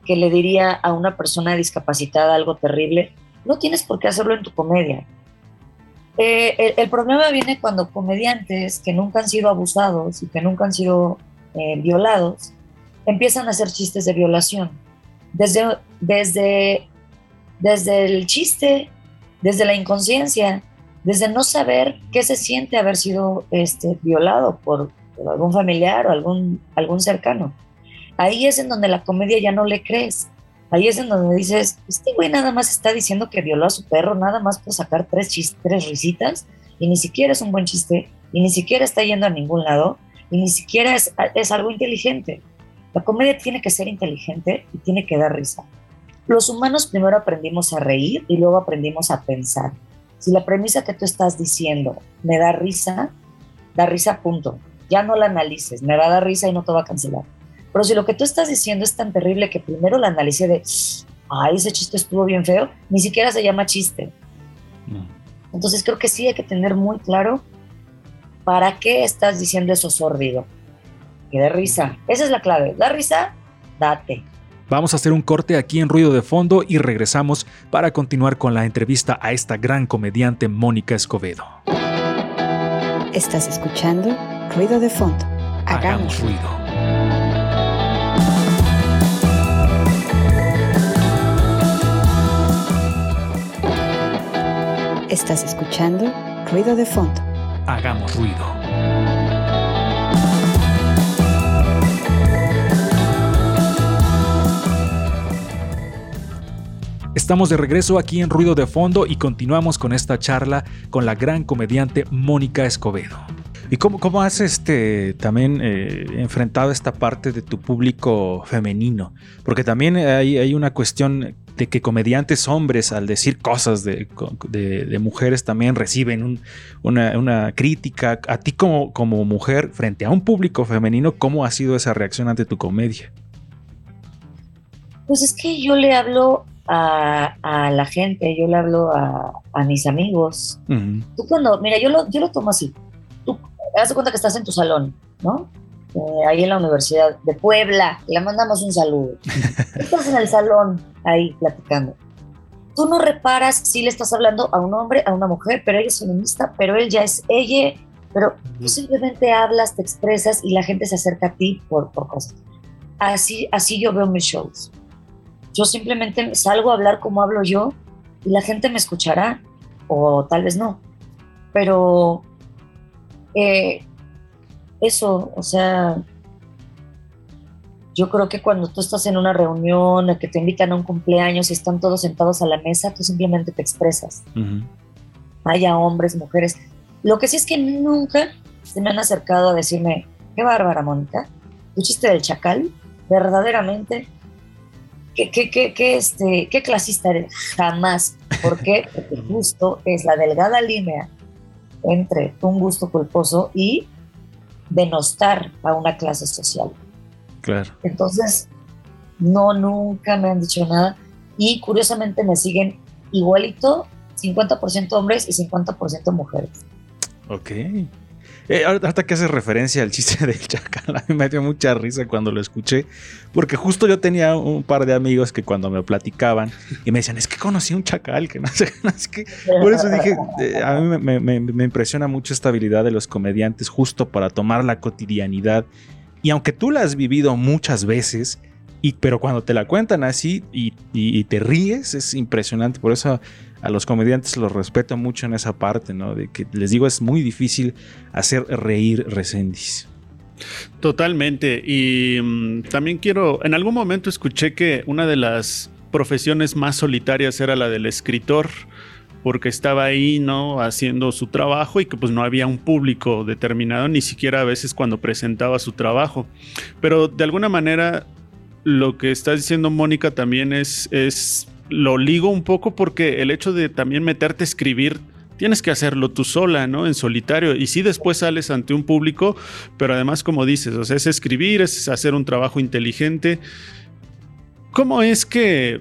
que le diría a una persona discapacitada algo terrible, no tienes por qué hacerlo en tu comedia. Eh, el, el problema viene cuando comediantes que nunca han sido abusados y que nunca han sido eh, violados empiezan a hacer chistes de violación. Desde, desde, desde el chiste, desde la inconsciencia, desde no saber qué se siente haber sido este, violado por, por algún familiar o algún, algún cercano. ahí es en donde la comedia ya no le crees. Ahí es en donde dices, este güey nada más está diciendo que violó a su perro, nada más por sacar tres, chis- tres risitas, y ni siquiera es un buen chiste, y ni siquiera está yendo a ningún lado, y ni siquiera es, es algo inteligente. La comedia tiene que ser inteligente y tiene que dar risa. Los humanos primero aprendimos a reír y luego aprendimos a pensar. Si la premisa que tú estás diciendo me da risa, da risa punto. Ya no la analices, me va a dar risa y no te va a cancelar. Pero si lo que tú estás diciendo es tan terrible que primero la analicé de, ay, ese chiste estuvo bien feo, ni siquiera se llama chiste. Entonces creo que sí hay que tener muy claro para qué estás diciendo eso sórdido. Que dé risa. Esa es la clave. Da risa, date. Vamos a hacer un corte aquí en Ruido de Fondo y regresamos para continuar con la entrevista a esta gran comediante Mónica Escobedo. Estás escuchando Ruido de Fondo. Hagamos ruido. Estás escuchando Ruido de Fondo. Hagamos ruido. Estamos de regreso aquí en Ruido de Fondo y continuamos con esta charla con la gran comediante Mónica Escobedo. ¿Y cómo, cómo has este, también eh, enfrentado esta parte de tu público femenino? Porque también hay, hay una cuestión de que comediantes hombres al decir cosas de, de- de mujeres también reciben un- una, una crítica. A ti como, como mujer frente a un público femenino, ¿cómo ha sido esa reacción ante tu comedia? Pues es que yo le hablo a, a la gente, yo le hablo a, a mis amigos. Tú cuando, mira, yo lo, yo lo tomo así. Tú haz de cuenta que estás en tu salón, ¿no? Eh, ahí en la Universidad de Puebla. Le mandamos un saludo. Estás en el salón ahí platicando. Tú no reparas si le estás hablando a un hombre, a una mujer, pero ella es feminista, pero él ya es ella, pero tú simplemente hablas, te expresas y la gente se acerca a ti por, por cosas. Así, así yo veo mis shows. Yo simplemente salgo a hablar como hablo yo y la gente me escuchará, o tal vez no. Pero eh, eso, o sea, yo creo que cuando tú estás en una reunión, que te invitan a un cumpleaños y están todos sentados a la mesa, tú simplemente te expresas. Ujú. Haya hombres, mujeres. Lo que sí es que nunca se me han acercado a decirme, qué bárbara, Mónica, tu chiste del chacal, verdaderamente, qué, qué, qué, qué, este, qué clasista eres. Jamás. ¿Por qué? Porque justo es la delgada línea entre un gusto culposo y denostar a una clase social. Claro. Entonces, no, nunca me han dicho nada. Y curiosamente me siguen igualito, 50% hombres y 50% mujeres. Ok. Eh, ahorita que haces referencia al chiste del chacal, a mí me dio mucha risa cuando lo escuché, porque justo yo tenía un par de amigos que cuando me platicaban y me decían, es que conocí un chacal, que no sé, sé qué. Por eso dije, eh, a mí me- me- me impresiona mucho esta habilidad de los comediantes justo para tomar la cotidianidad. Y aunque tú la has vivido muchas veces, y, pero cuando te la cuentan así y, y- y te ríes, es impresionante. Por eso a los comediantes los respeto mucho en esa parte, ¿no? De que les digo, es muy difícil hacer reír Recendis. Totalmente. Y mm, también quiero, en algún momento escuché que una de las profesiones más solitarias era la del escritor, porque estaba ahí, ¿no? Haciendo su trabajo y que pues no había un público determinado, ni siquiera a veces cuando presentaba su trabajo. Pero de alguna manera, lo que está diciendo Mónica también es, es, lo ligo un poco porque el hecho de también meterte a escribir tienes que hacerlo tú sola, ¿no? En solitario. Y sí después sales ante un público, pero además, como dices, o sea, es escribir, es hacer un trabajo inteligente. ¿Cómo es que,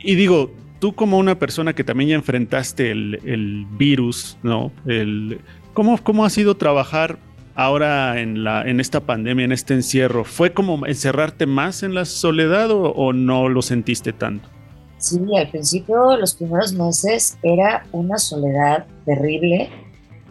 y digo, tú como una persona que también ya enfrentaste el, el virus, ¿no? El, ¿cómo, ¿Cómo ha sido trabajar ahora en, la, en esta pandemia, en este encierro? ¿Fue como encerrarte más en la soledad o, o no lo sentiste tanto? Sí, al principio, los primeros meses, era una soledad terrible.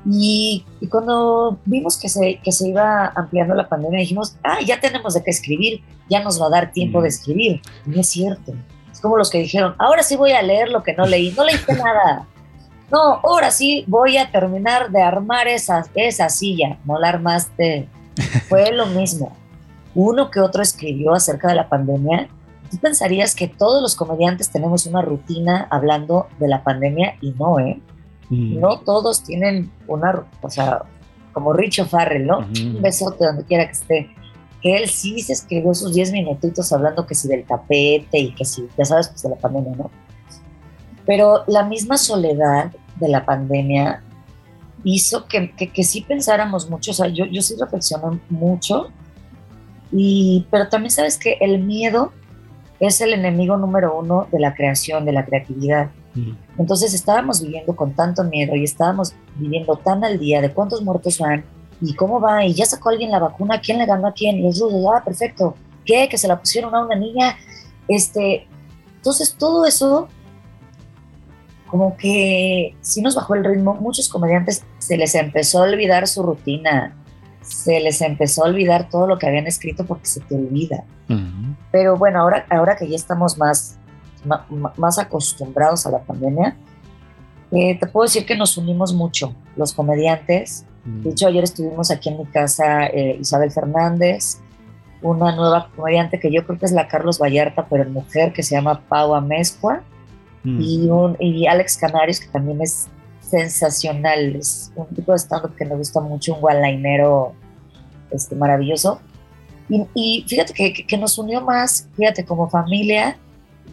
Y, y cuando vimos que se, que se iba ampliando la pandemia, dijimos, ah, ya tenemos de qué escribir, ya nos va a dar tiempo Mm. de escribir. Y no es cierto. Es como los que dijeron, ahora sí voy a leer lo que no leí. No leíste nada. No, ahora sí voy a terminar de armar esa, esa silla. No la armaste. Fue lo mismo. uno que otro escribió acerca de la pandemia, tú pensarías que todos los comediantes tenemos una rutina hablando de la pandemia y no, ¿eh? Mm. No todos tienen una, o sea, como Richo Farrell, ¿no? Un besote donde quiera que esté. Que él sí se escribió sus 10 minutitos hablando que si del tapete y que si, ya sabes, pues de la pandemia, ¿no? Pero la misma soledad de la pandemia hizo que, que, que sí pensáramos mucho, o sea, yo, yo sí reflexioné mucho, y, pero también sabes que el miedo es el enemigo número uno de la creación, de la creatividad. Mm. Entonces estábamos viviendo con tanto miedo y estábamos viviendo tan al día de cuántos muertos van y cómo va y ya sacó alguien la vacuna, quién le ganó a quién, y los rusos, ah, perfecto, ¿qué? Que se la pusieron a una niña, este, entonces todo eso como que sí nos bajó el ritmo, muchos comediantes se les empezó a olvidar su rutina, se les empezó a olvidar todo lo que habían escrito porque se te olvida. Pero bueno, ahora, ahora que ya estamos más, ma- más acostumbrados a la pandemia, eh, te puedo decir que nos unimos mucho, los comediantes. De hecho, ayer estuvimos aquí en mi casa eh, Isabel Fernández, una nueva comediante que yo creo que es la Carlos Vallarta, pero en mujer, que se llama Pau Amezcua, Mm. y, un, y Alex Canarios, que también es sensacional, es un tipo de stand-up que me gusta mucho, un gualainero este, maravilloso. Y, y fíjate que, que- que nos unió más, fíjate, como familia.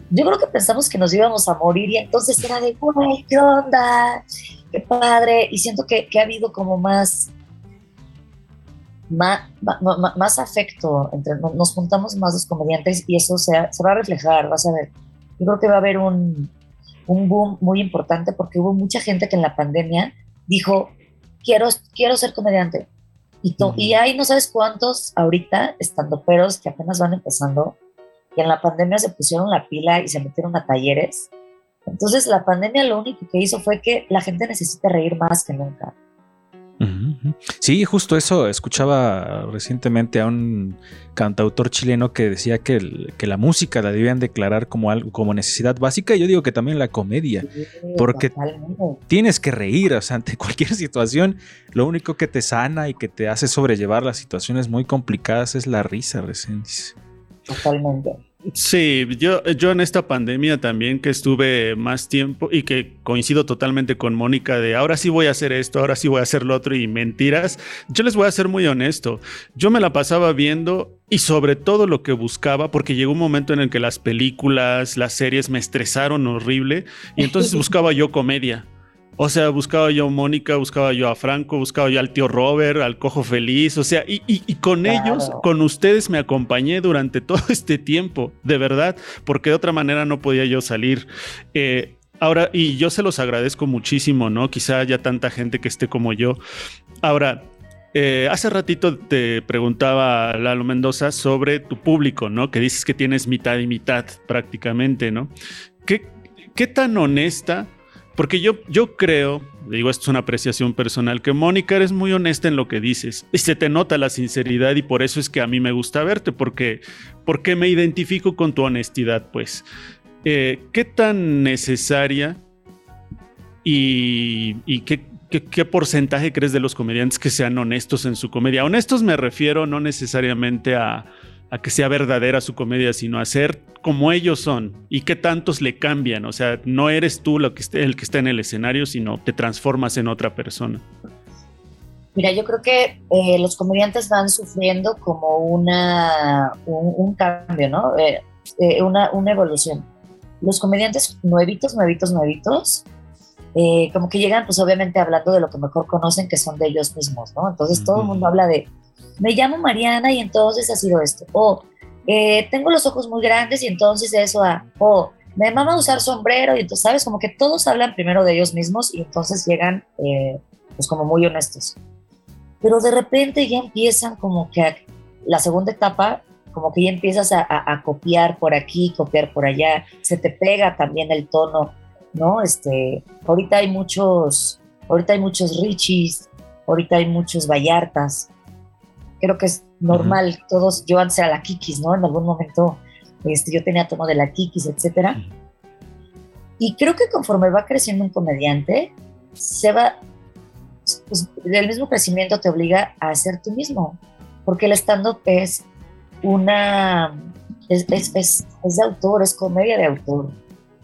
Yo creo que pensamos que nos íbamos a morir y entonces era de, güey, ¿qué onda? Qué padre. Y siento que, que ha habido como más, más, más afecto, entre, no- nos juntamos más los comediantes y eso se, se va a reflejar, vas a ver. Yo creo que va a haber un, un boom muy importante porque hubo mucha gente que en la pandemia dijo, quiero, quiero ser comediante. Y, to- y hay no sabes cuántos ahorita estandoperos que apenas van empezando, que en la pandemia se pusieron la pila y se metieron a talleres. Entonces la pandemia lo único que hizo fue que la gente necesita reír más que nunca. Sí, justo eso. Escuchaba recientemente a un cantautor chileno que decía que, el- que la música la debían declarar como algo, como necesidad básica. y Yo digo que también la comedia. Porque- Totalmente. Tienes que reír, o sea, ante cualquier situación. Lo único que te sana y que te hace sobrellevar las situaciones muy complicadas es la risa, recién. Totalmente. Sí, yo, yo en esta pandemia también que estuve más tiempo y que coincido totalmente con Mónica de ahora sí voy a hacer esto, ahora sí voy a hacer lo otro y mentiras. Yo les voy a ser muy honesto. Yo me la pasaba viendo y sobre todo lo que buscaba, porque llegó un momento en el que las películas, las series me estresaron horrible y entonces buscaba yo comedia. O sea, buscaba yo a Mónica, buscaba yo a Franco, buscaba yo al tío Robert, al Cojo Feliz, o sea, y, y- y con Claro. ellos, con ustedes me acompañé durante todo este tiempo, de verdad, porque de otra manera no podía yo salir. Eh, ahora, y yo se los agradezco muchísimo, ¿no? Quizá haya tanta gente que esté como yo. Ahora, eh, hace ratito te preguntaba Lalo Mendoza sobre tu público, ¿no? Que dices que tienes mitad y mitad prácticamente, ¿no? ¿Qué, qué tan honesta? Porque yo, yo creo, digo, esto es una apreciación personal, que Mónica eres muy honesta en lo que dices. Y se te nota la sinceridad y por eso es que a mí me gusta verte, porque, porque me identifico con tu honestidad, pues. Eh, ¿Qué tan necesaria y, y qué, qué, qué porcentaje crees de los comediantes que sean honestos en su comedia? Honestos me refiero no necesariamente a, a que sea verdadera su comedia, sino a ser como ellos son y qué tantos le cambian. O sea, no eres tú lo que esté- el que está en el escenario, sino te transformas en otra persona. Mira, yo creo que eh, los comediantes van sufriendo como una, un, un cambio, ¿no? Eh, eh, una, una evolución. Los comediantes nuevitos, nuevitos, nuevitos, como que llegan, pues obviamente hablando de lo que mejor conocen, que son de ellos mismos, ¿no? Entonces todo el mundo habla de, me llamo Mariana y entonces ha sido esto. O eh, tengo los ojos muy grandes y entonces eso a, o me mama usar sombrero y entonces, ¿sabes? Como que todos hablan primero de ellos mismos y entonces llegan, eh, pues como muy honestos. Pero de repente ya empiezan como que la segunda etapa, como que ya empiezas a, a- a copiar por aquí, copiar por allá, se te pega también el tono, ¿no? Este, ahorita hay muchos, ahorita hay muchos Richies, ahorita hay muchos Vallartas. Creo que es normal, todos, yo antes era la Kikis, ¿no? En algún momento este, yo tenía tono de la Kikis, etcétera. Y creo que conforme va creciendo un comediante, se va, pues, el mismo crecimiento te obliga a ser tú mismo, porque el stand-up es una, es, es, es, es de autor, es comedia de autor,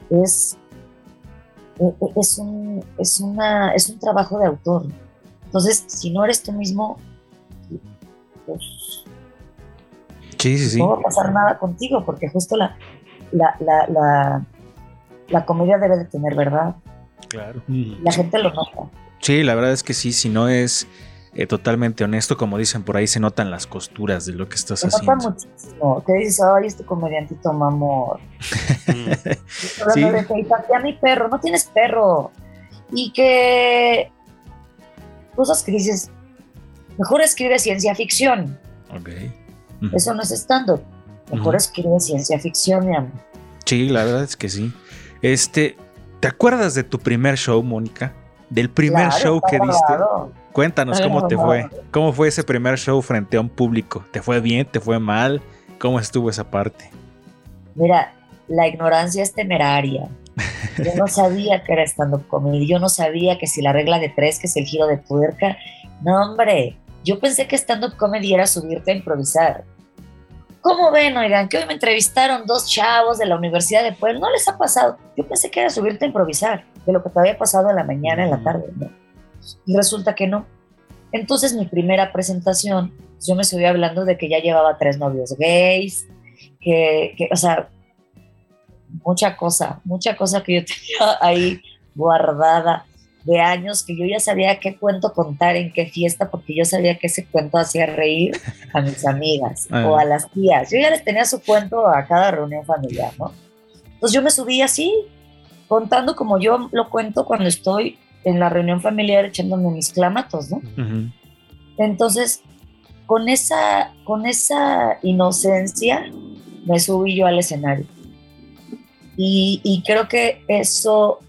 es, e- e- es, un, es, una, es un trabajo de autor. Entonces, si no eres tú mismo, pues Sí, sí, sí. no va a pasar nada contigo, porque justo la, la, la, la, la comedia debe de tener verdad. Claro. La gente lo nota. Sí, la verdad es que sí, si no es eh, totalmente honesto, como dicen por ahí, se notan las costuras de lo que estás Se nota haciendo. muchísimo. Que dices, ay, este comediantito mamor. Estoy hablando Sí. de que "Y pateé a mi perro, no tienes perro. Y que cosas que dices, mejor escribe ciencia ficción. Ok. Eso no es stand-up. Mejor Ujú. escribe ciencia ficción, mi amor. Sí, la verdad es que sí. Este, ¿te acuerdas de tu primer show, Mónica? Del primer Claro, show que diste. Cuéntanos cómo te fue. ¿Cómo fue ese primer show frente a un público? ¿Te fue bien? ¿Te fue mal? ¿Cómo estuvo esa parte? Mira, la ignorancia es temeraria. Yo no sabía que era stand-up comedy. Yo no sabía que si la regla de tres, que es el giro de tuerca. No, hombre. Yo pensé que stand-up comedy era subirte a improvisar. ¿Cómo ven, oigan? Que hoy me entrevistaron dos chavos de la Universidad de Puebla. ¿No les ha pasado? Yo pensé que era subirte a improvisar, de lo que te había pasado en la mañana, en la tarde. ¿no? Y resulta que no. Entonces, mi primera presentación, yo me subí hablando de que ya llevaba tres novios gays, que, que, o sea, mucha cosa, mucha cosa que yo tenía ahí guardada de años, que yo ya sabía qué cuento contar en qué fiesta, porque yo sabía que ese cuento hacía reír a mis amigas Ah. o a las tías. Yo ya les tenía su cuento a cada reunión familiar, ¿no? Entonces yo me subí así, contando como yo lo cuento cuando estoy en la reunión familiar echándome mis clamatos, ¿no? Ujú. Entonces, con esa, con esa inocencia, me subí yo al escenario. Y, y creo que eso,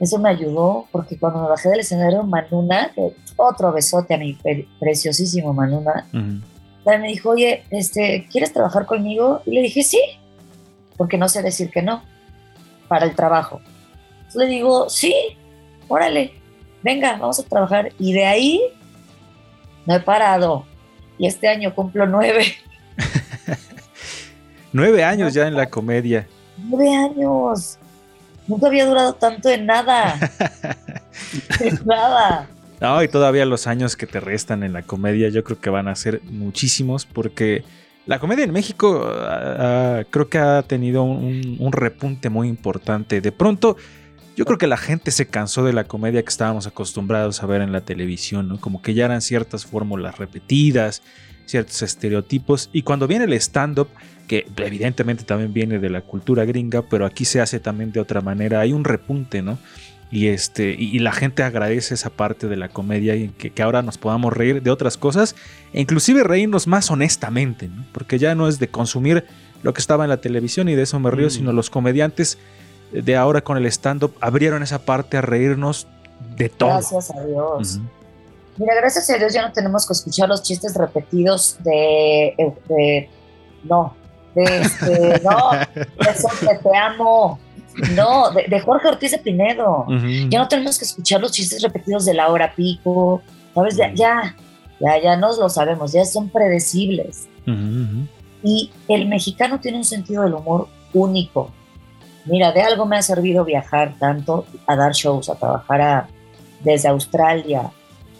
eso me ayudó, porque cuando me bajé del escenario, Manuna, que otro besote a mi pre- preciosísimo Manuna, también me dijo, oye, este, ¿quieres trabajar conmigo? Y le dije, sí, porque no sé decir que no, para el trabajo. Entonces le digo, sí, órale, venga, vamos a trabajar. Y de ahí no he parado. Y este año cumplo nueve, Nueve años ya en la comedia. nueve años. Nunca había durado tanto en nada. en nada. No, y todavía los años que te restan en la comedia, yo creo que van a ser muchísimos, porque la comedia en México ah, ah, creo que ha tenido un, un repunte muy importante. De pronto, yo creo que la gente se cansó de la comedia que estábamos acostumbrados a ver en la televisión, ¿no? Como que ya eran ciertas fórmulas repetidas, ciertos estereotipos, y cuando viene el stand-up, que evidentemente también viene de la cultura gringa, pero aquí se hace también de otra manera, hay un repunte, ¿no? Y, este, y, y la gente agradece esa parte de la comedia y que, que ahora nos podamos reír de otras cosas e inclusive reírnos más honestamente, ¿no? porque ya no es de consumir lo que estaba en la televisión y de eso me río, Mm. sino los comediantes de ahora con el stand-up abrieron esa parte a reírnos de todo. Gracias a Dios. Mira, gracias a Dios ya no tenemos que escuchar los chistes repetidos de. de- no, de este, no, de te amo. No, de, de Jorge Ortiz de Pinedo. Ya no tenemos que escuchar los chistes repetidos de la hora pico. ¿Sabes? Ya, ya, ya, ya nos lo sabemos, ya son predecibles. Y el mexicano tiene un sentido del humor único. Mira, de algo me ha servido viajar tanto a dar shows, a trabajar a- desde Australia,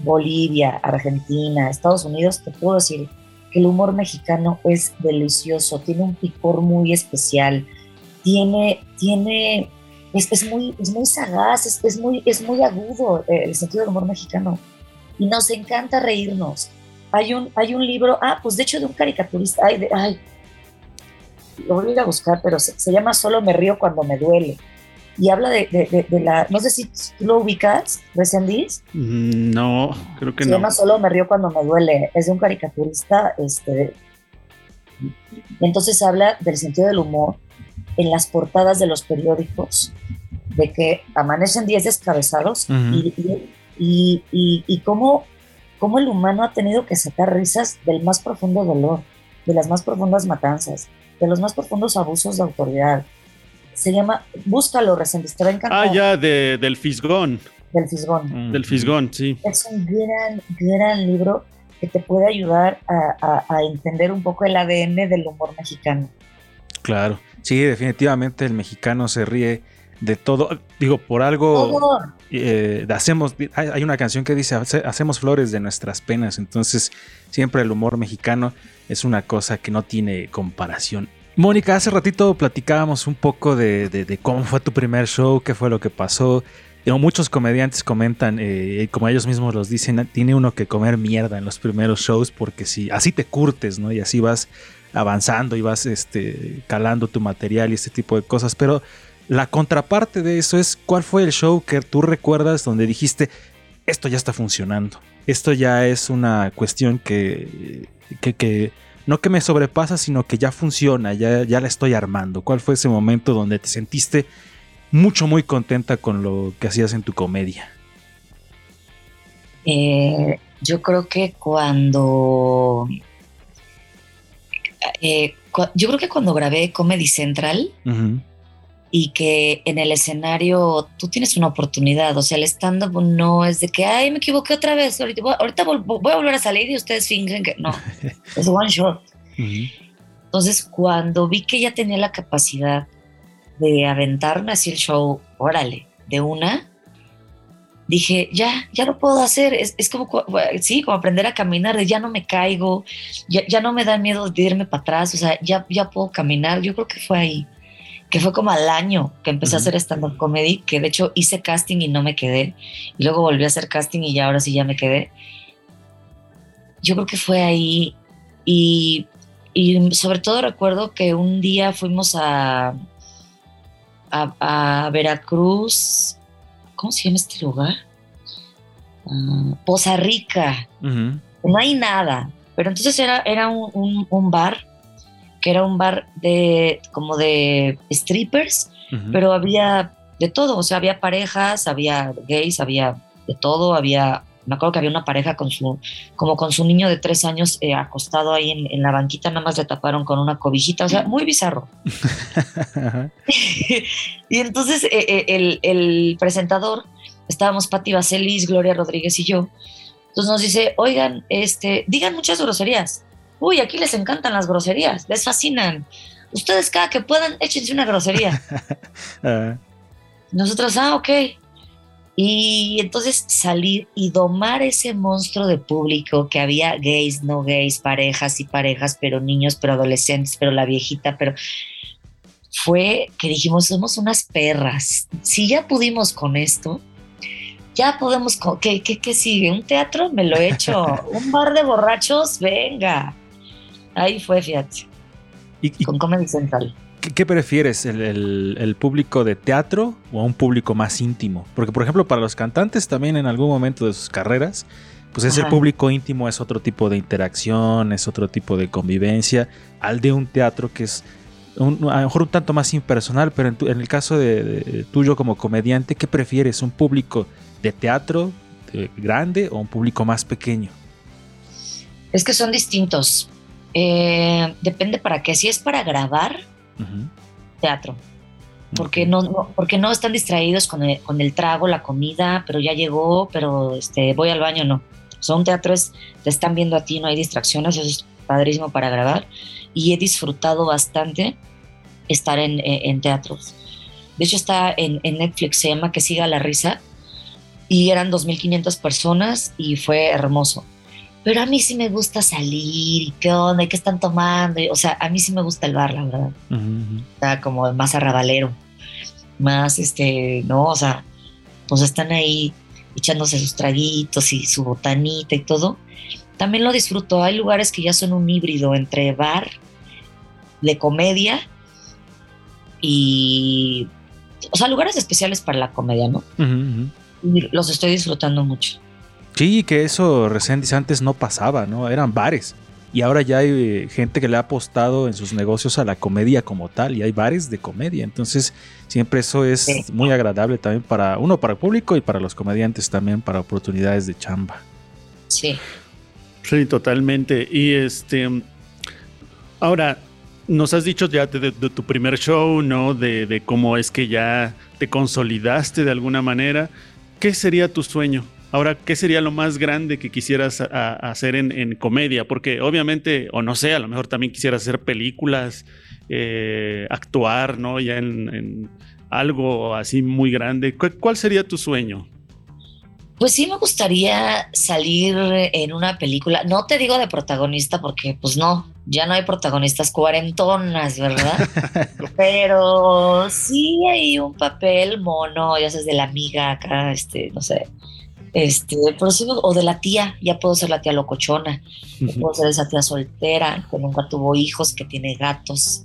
Bolivia, Argentina, Estados Unidos. Te puedo decir que el humor mexicano es delicioso, tiene un picor muy especial, tiene, tiene, es, es muy, es muy sagaz, es, muy, es muy agudo eh, el sentido del humor mexicano. Y nos encanta reírnos. Hay un, hay un libro, ah, pues de hecho de un caricaturista, ay, de- ay, lo voy a ir a buscar, pero se llama Solo me río cuando me duele. Y habla de, de- de- de la, no sé si tú lo ubicas, Resendiz, Mm, No, creo que se no. llama Solo me río cuando me duele, es de un caricaturista, este, entonces habla del sentido del humor en las portadas de los periódicos, de que amanecen 10 descabezados Ujú. y, y, y, y- y cómo, cómo el humano ha tenido que sacar risas del más profundo dolor, de las más profundas matanzas, de los más profundos abusos de autoridad. Se llama, búscalo, Resendiz, te va a encantar, Ah, ya, de, del Fisgón. del Fisgón. Del Fisgón, sí. Es un gran, gran libro que te puede ayudar a, a- a entender un poco el ADN del humor mexicano. Claro. Sí, definitivamente el mexicano se ríe de todo. Digo, por algo eh, hacemos. Hay, hay una canción que dice "Hace- hacemos flores de nuestras penas. Entonces, siempre el humor mexicano es una cosa que no tiene comparación. Mónica, hace ratito platicábamos un poco de, cómo fue tu primer show, qué fue lo que pasó. Muchos comediantes comentan, eh, como ellos mismos los dicen, tiene uno que comer mierda en los primeros shows porque si así te curtes, ¿no? Y así vas avanzando y vas este, calando tu material y este tipo de cosas. Pero la contraparte de eso es cuál fue el show que tú recuerdas donde dijiste, esto ya está funcionando. Esto ya es una cuestión que, que no que me sobrepasa, sino que ya funciona, ya, ya la estoy armando. ¿Cuál fue ese momento donde te sentiste mucho, muy contenta con lo que hacías en tu comedia? Eh, yo creo que cuando. eh, yo creo que cuando grabé Comedy Central. Y que en el escenario tú tienes una oportunidad, o sea, el stand-up no es de que, ay, me equivoqué otra vez, ahorita, voy, ahorita vol- voy a volver a salir y ustedes fingen que no, es one shot. Entonces, cuando vi que ya tenía la capacidad de aventarme así el show, órale, de una, dije, ya, ya lo puedo hacer. Es, es como, sí, como aprender a caminar, de ya no me caigo, ya, ya no me da miedo de irme para atrás, o sea, ya, ya puedo caminar. Yo creo que fue ahí, que fue como al año que empecé a hacer stand-up comedy, que de hecho hice casting y no me quedé, y luego volví a hacer casting y ya ahora sí ya me quedé. Yo creo que fue ahí y y sobre todo recuerdo que un día fuimos a, a, a Veracruz, ¿cómo se llama este lugar? Ah, Poza Rica, no hay nada, pero entonces era, era un, un- un bar, que era un bar de como de strippers, pero había de todo, o sea, había parejas, había gays, había de todo, había, me acuerdo que había una pareja con su, como con su niño de tres años eh, acostado ahí en, en la banquita, nada más le taparon con una cobijita, o sea, muy bizarro. Y entonces eh, eh, el, el presentador, estábamos Patti Vaselis, Gloria Rodríguez y yo, entonces nos dice, oigan, este, digan muchas groserías. Uy, aquí les encantan las groserías, les fascinan. Ustedes cada que puedan, échense una grosería. Ah, Nosotros, ah, ok. Y entonces salir y domar ese monstruo de público que había gays, no gays, parejas y parejas, pero niños, pero adolescentes, pero la viejita, pero fue que dijimos, somos unas perras. Si ya pudimos con esto, ya podemos, con, ¿qué, qué, qué sigue? ¿Un teatro? Me lo he hecho. ¿Un bar de borrachos? Venga. Ahí fue, fíjate, ¿Y, y con Comedy Central. ¿Qué, qué prefieres? ¿El, el- el público de teatro o un público más íntimo? Porque, por ejemplo, para los cantantes también en algún momento de sus carreras, pues ese público íntimo es otro tipo de interacción, es otro tipo de convivencia, al de un teatro que es un- a lo mejor un tanto más impersonal, pero en, tu- en el caso de, de tuyo como comediante, ¿qué prefieres? ¿Un público de teatro de- grande o un público más pequeño? Es que son distintos. Eh, depende para qué. Si es para grabar, teatro. Porque no, no- porque no están distraídos con el, con el trago, la comida, pero ya llegó, pero este, voy al baño, no. O sea, un teatro es, te están viendo a ti, no hay distracciones, eso es padrísimo para grabar. Y he disfrutado bastante estar en, en- en teatros. De hecho, está en, en Netflix, se llama Que siga la risa, y eran 2.500 personas y fue hermoso. Pero a mí sí me gusta salir, y qué onda, y qué están tomando. y- o sea, a mí sí me gusta el bar, la verdad Ujú, ujú. está como más arrabalero, más este, no, o sea, pues están ahí echándose sus traguitos y su botanita y todo. También lo disfruto. Hay lugares que ya son un híbrido entre bar, de comedia y, o sea, lugares especiales para la comedia, ¿no? Y los estoy disfrutando mucho. Sí, que eso recién dice antes no pasaba, ¿no? Eran bares. Y ahora ya hay eh, gente que le ha apostado en sus negocios a la comedia como tal y hay bares de comedia. Entonces, siempre eso es muy agradable también para uno, para el público y para los comediantes también, para oportunidades de chamba. Sí. Sí, totalmente. Y este. Ahora, nos has dicho ya de, de- de tu primer show, ¿no? De, de cómo es que ya te consolidaste de alguna manera. ¿Qué sería tu sueño? Ahora, ¿qué sería lo más grande que quisieras a- a hacer en, en comedia? Porque obviamente, o no sé, a lo mejor también quisieras hacer películas, eh, actuar, ¿no? Ya en, en algo así muy grande. ¿Cu- ¿Cuál sería tu sueño? Pues sí me gustaría salir en una película, no te digo de protagonista porque pues no, ya no hay protagonistas cuarentonas, ¿verdad? Pero sí hay un papel mono, ya sabes, de la amiga acá, este, no sé, este, pero sí o de la tía, ya puedo ser la tía locochona, ya puedo ser esa tía soltera que nunca tuvo hijos, que tiene gatos,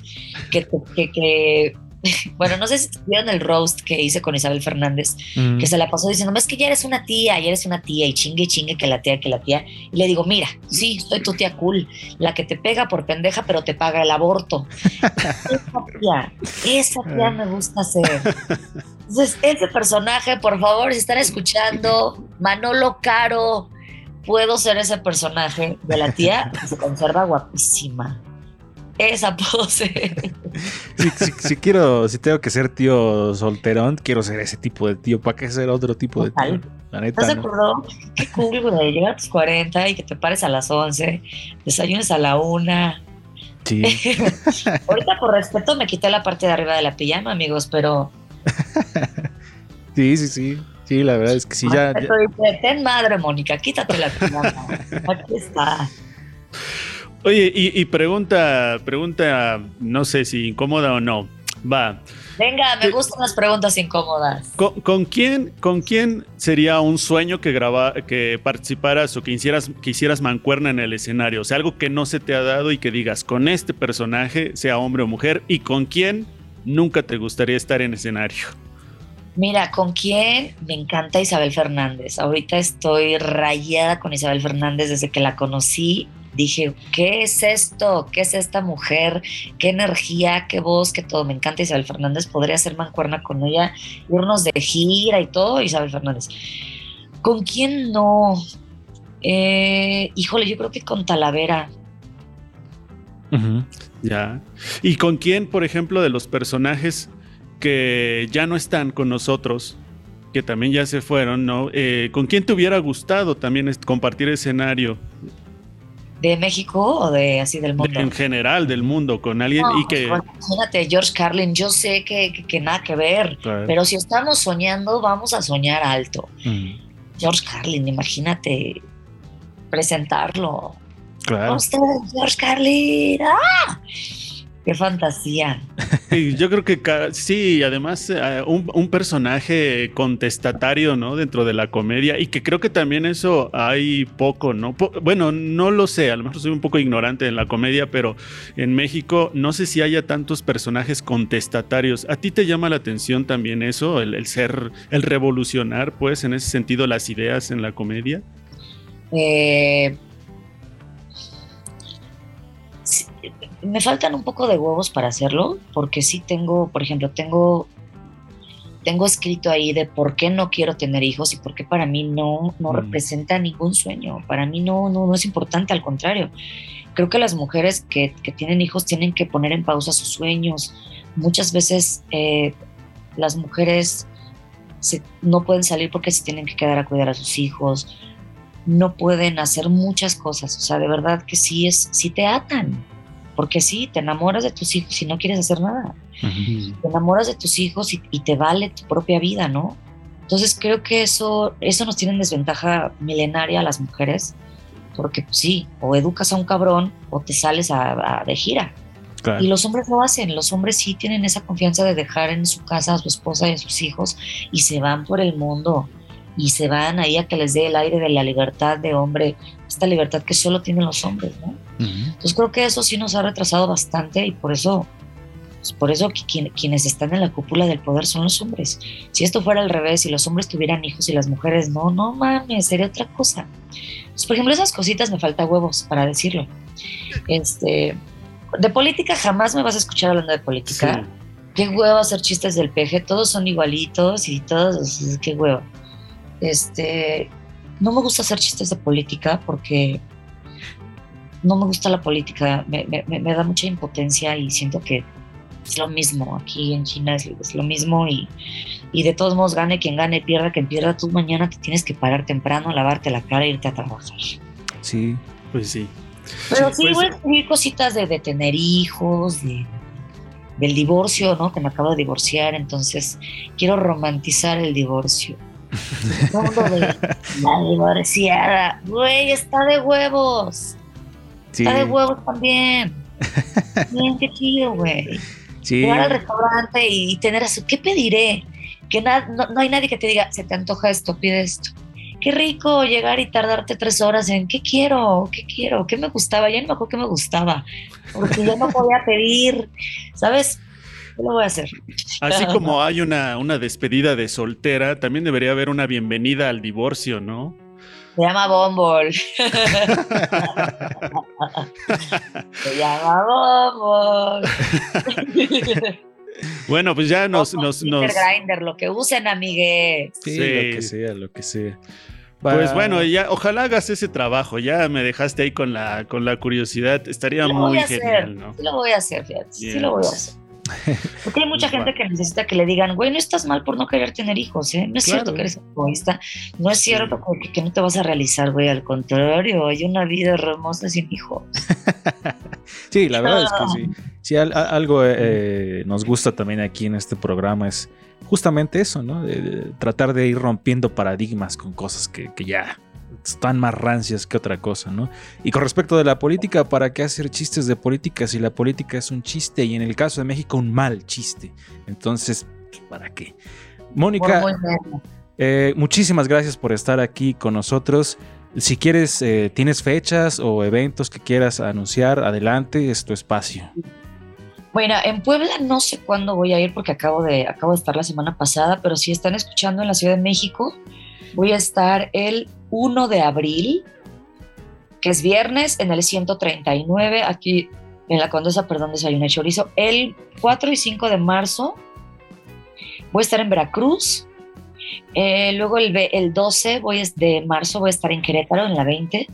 que, que, que- bueno, no sé si vieron el roast que hice con Isabel Fernández, Mm. que se la pasó diciendo, es que ya eres una tía, ya eres una tía, y chingue, chingue, que la tía, que la tía. Y le digo, mira, sí, soy tu tía cool, la que te pega por pendeja, pero te paga el aborto. esa tía, esa tía me gusta ser. Entonces, ese personaje, por favor, si están escuchando, Manolo Caro, puedo ser ese personaje de la tía que se conserva guapísima. Esa puedo ser. Si, si- si quiero, si tengo que ser tío solterón, quiero ser ese tipo de tío. ¿Para qué ser otro tipo de tío? La ¿Estás neta, de ¿no? acuerdo? Qué cool, güey. Llegar a tus 40 y que te pares a las 11, desayunes a la 1. Sí. Ahorita, por respeto, me quité la parte de arriba de la pijama, amigos, pero. sí, sí, sí. Sí, la verdad es que sí, ya, Ten madre, Mónica, quítate la pijama. Aquí está. Oye, y, y pregunta, pregunta, no sé si incómoda o no. Va. Venga, me gustan las preguntas incómodas. ¿Con, con quién, ¿Con quién sería un sueño que graba, que participaras o que hicieras, que hicieras mancuerna en el escenario? O sea, algo que no se te ha dado y que digas con este personaje, sea hombre o mujer, y con quién nunca te gustaría estar en escenario. Mira, ¿con quién? Me encanta Isabel Fernández. Ahorita estoy rayada con Isabel Fernández desde que la conocí. Dije, ¿qué es esto? ¿Qué es esta mujer? ¿Qué energía? ¿Qué voz? ¿Qué todo? Me encanta Isabel Fernández. Podría ser mancuerna con ella, irnos de gira y todo, Isabel Fernández. ¿Con quién no? Eh, híjole, yo creo que con Talavera. Ya. ¿Y con quién, por ejemplo, de los personajes que ya no están con nosotros, que también ya se fueron, ¿no? Eh, ¿Con quién te hubiera gustado también compartir escenario ¿De México o de así del mundo? en general del mundo con alguien No, y que... imagínate, George Carlin, yo sé que, que- que nada que ver, Claro. pero si estamos soñando, vamos a soñar alto. Mm, George Carlin, imagínate presentarlo. claro. ¡Usted, George Carlin! ¡Ah! ¡Qué fantasía! Sí, yo creo que sí, además eh, un, un personaje contestatario, ¿no? Dentro de la comedia y que creo que también eso hay poco, ¿no? Po- bueno, no lo sé, a lo mejor soy un poco ignorante en la comedia, pero en México no sé si haya tantos personajes contestatarios. ¿A ti te llama la atención también eso, el, el ser, el revolucionar, pues, en ese sentido, las ideas en la comedia? Eh, me faltan un poco de huevos para hacerlo, porque sí tengo, por ejemplo, tengo, tengo escrito ahí de por qué no quiero tener hijos y por qué para mí no, no Mm. representa ningún sueño. Para mí no, no, no es importante, al contrario. Creo que las mujeres que, que tienen hijos tienen que poner en pausa sus sueños. Muchas veces eh, las mujeres se- no pueden salir porque se tienen que quedar a cuidar a sus hijos no pueden hacer muchas cosas. O sea, de verdad que sí es, sí te atan. Porque sí, te enamoras de tus hijos y no quieres hacer nada. Te enamoras de tus hijos y, y te vale tu propia vida, ¿no? Entonces creo que eso, eso nos tiene en desventaja milenaria a las mujeres. Porque pues, sí, o educas a un cabrón o te sales a- a- de gira. claro. Y los hombres lo hacen, los hombres sí tienen esa confianza de dejar en su casa a su esposa y a sus hijos y se van por el mundo y se van ahí a que les dé el aire de la libertad de hombre, esta libertad que solo tienen los hombres, ¿no? Entonces creo que eso sí nos ha retrasado bastante y por eso, pues, por eso quien- quienes están en la cúpula del poder son los hombres. Si esto fuera al revés, si los hombres tuvieran hijos y las mujeres no, no mames, sería otra cosa. Pues, por ejemplo, esas cositas me falta huevos para decirlo. Este, de política jamás me vas a escuchar hablando de política. Sí. Qué huevo hacer chistes del peje, todos son igualitos y todos, qué huevo. Este, no me gusta hacer chistes de política porque no me gusta la política, me, me- me- da mucha impotencia y siento que es lo mismo, aquí en China es, es lo mismo y, y de todos modos gane quien gane, pierda quien pierda, tú mañana te tienes que parar temprano, lavarte la cara e irte a trabajar. Sí. Pues sí. Pero Sí, sí, pues- voy a escribir cositas de, de tener hijos, de, del divorcio, ¿no? Que me acabo de divorciar, entonces quiero romantizar el divorcio. Todo el mundo de la divorciada, güey, está de huevos, Sí. está de huevos también. Bien, qué chido, güey. Sí. Llegar al restaurante y tener así, ¿qué pediré? Que na- no, no hay nadie que te diga, se te antoja esto, pide esto. Qué rico llegar y tardarte tres horas en qué quiero, qué quiero, qué me gustaba. Ya no me acuerdo qué me gustaba, porque yo no podía pedir, ¿sabes? ¿Qué lo voy a hacer? Así como hay una, una despedida de soltera, también debería haber una bienvenida al divorcio, ¿no? Se llama Bumble. Se llama Bumble. Bueno, pues ya nos, nos, nos- Grinder, lo que usen, amigues. Sí, Sí. lo que sea, lo que sea. Pues bueno, ya, ojalá hagas ese trabajo. Ya me dejaste ahí con la, con la curiosidad. Estaría muy hacer, genial, ¿no? sí lo voy a hacer, fíjate, sí lo voy a hacer. Porque hay mucha gente que necesita que le digan, güey, no estás mal por no querer tener hijos, ¿eh? No es Claro. cierto que eres egoísta, no es cierto que, que no te vas a realizar, güey, al contrario, hay una vida hermosa sin hijos. Sí, la verdad es que sí. Sí, al- a- algo eh, nos gusta también aquí en este programa es justamente eso, ¿no? De- de tratar de ir rompiendo paradigmas con cosas que, que ya están más rancias que otra cosa, ¿no? Y con respecto de la política, ¿para qué hacer chistes de política si la política es un chiste y en el caso de México un mal chiste? Entonces, pues, ¿para qué? Mónica, eh, muchísimas gracias por estar aquí con nosotros. Si quieres, eh, tienes fechas o eventos que quieras anunciar, adelante, es tu espacio. Bueno, en Puebla no sé cuándo voy a ir porque acabo de, acabo de estar la semana pasada, pero si están escuchando en la Ciudad de México, voy a estar el 1 de abril, que es viernes, en el 139, aquí en la Condesa, perdón, desayuno y chorizo. El 4 y 5 de marzo voy a estar en Veracruz. Eh, luego el, ve- el 12 voy a- de marzo voy a estar en Querétaro, en la 20.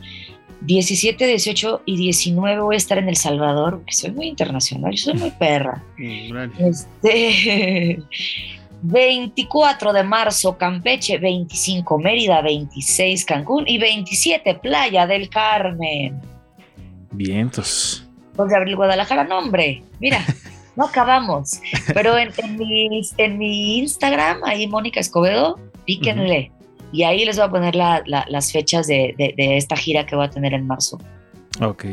17, 18 y 19 voy a estar en El Salvador, porque soy muy internacional, yo soy muy perra. Mm, Este, 24 de marzo, Campeche, 25 Mérida, 26 Cancún y 27 Playa del Carmen. Vientos. 2 de abril, Guadalajara, no hombre, mira, no acabamos. Pero en, en mi, en mi Instagram, ahí Mónica Escobedo, píquenle. Y ahí les voy a poner la- la- las fechas de, de- de esta gira que voy a tener en marzo. Ok,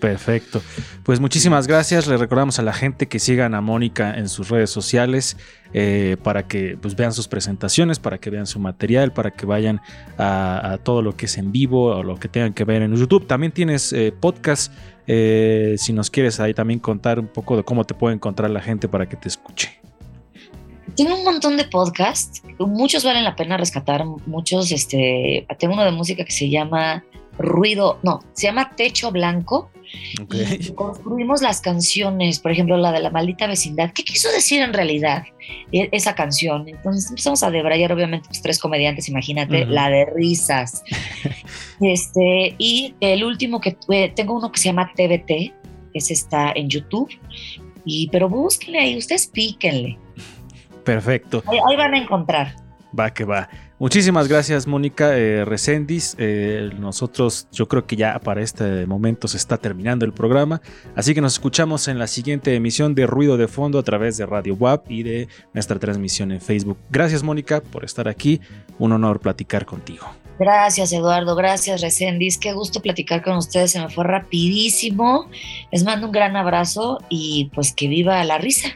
perfecto. Pues muchísimas gracias. Le recordamos a la gente que sigan a Mónica en sus redes sociales eh, para que pues, vean sus presentaciones, para que vean su material, para que vayan a, todo lo que es en vivo o lo que tengan que ver en YouTube. También tienes eh, podcast. eh, si nos quieres ahí también contar un poco de cómo te puede encontrar la gente para que te escuche. Tengo un montón de podcasts, muchos valen la pena rescatar, muchos, este, tengo uno de música que se llama Ruido, no, se llama Techo Blanco Y construimos las canciones, por ejemplo, la de la maldita vecindad. ¿Qué quiso decir en realidad e- esa canción? Entonces empezamos a debrayar, obviamente, pues, tres comediantes, imagínate, la de risas. este, y el último que tuve- tengo uno que se llama TBT, ese está en YouTube. Y, pero búsquenle ahí, ustedes píquenle. Perfecto. Ahí, ahí van a encontrar. Va que va. Muchísimas gracias, Mónica eh, Recendis. Eh, nosotros, yo creo que ya para este momento se está terminando el programa. Así que nos escuchamos en la siguiente emisión de Ruido de Fondo a través de Radio WAP y de nuestra transmisión en Facebook. Gracias, Mónica, por estar aquí. Un honor platicar contigo. Gracias, Eduardo. Gracias, Recendis. Qué gusto platicar con ustedes. Se me fue rapidísimo. Les mando un gran abrazo y pues que viva la risa.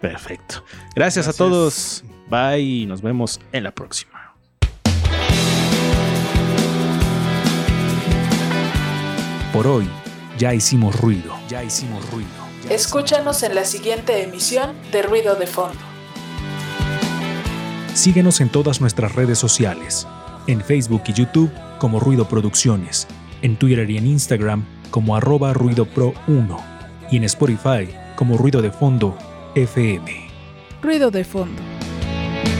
Perfecto. Gracias, a Gracias. todos. Bye y nos vemos en la próxima. Por hoy, ya hicimos ruido. Ya hicimos ruido. Ya Escúchanos en la siguiente emisión de Ruido de Fondo. Síguenos en todas nuestras redes sociales, en Facebook y YouTube como Ruido Producciones, en Twitter y en Instagram como arroba ruidopro1 y en Spotify como Ruido de Fondo FM. Ruido de Fondo.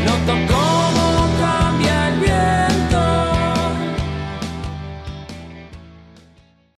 Noto como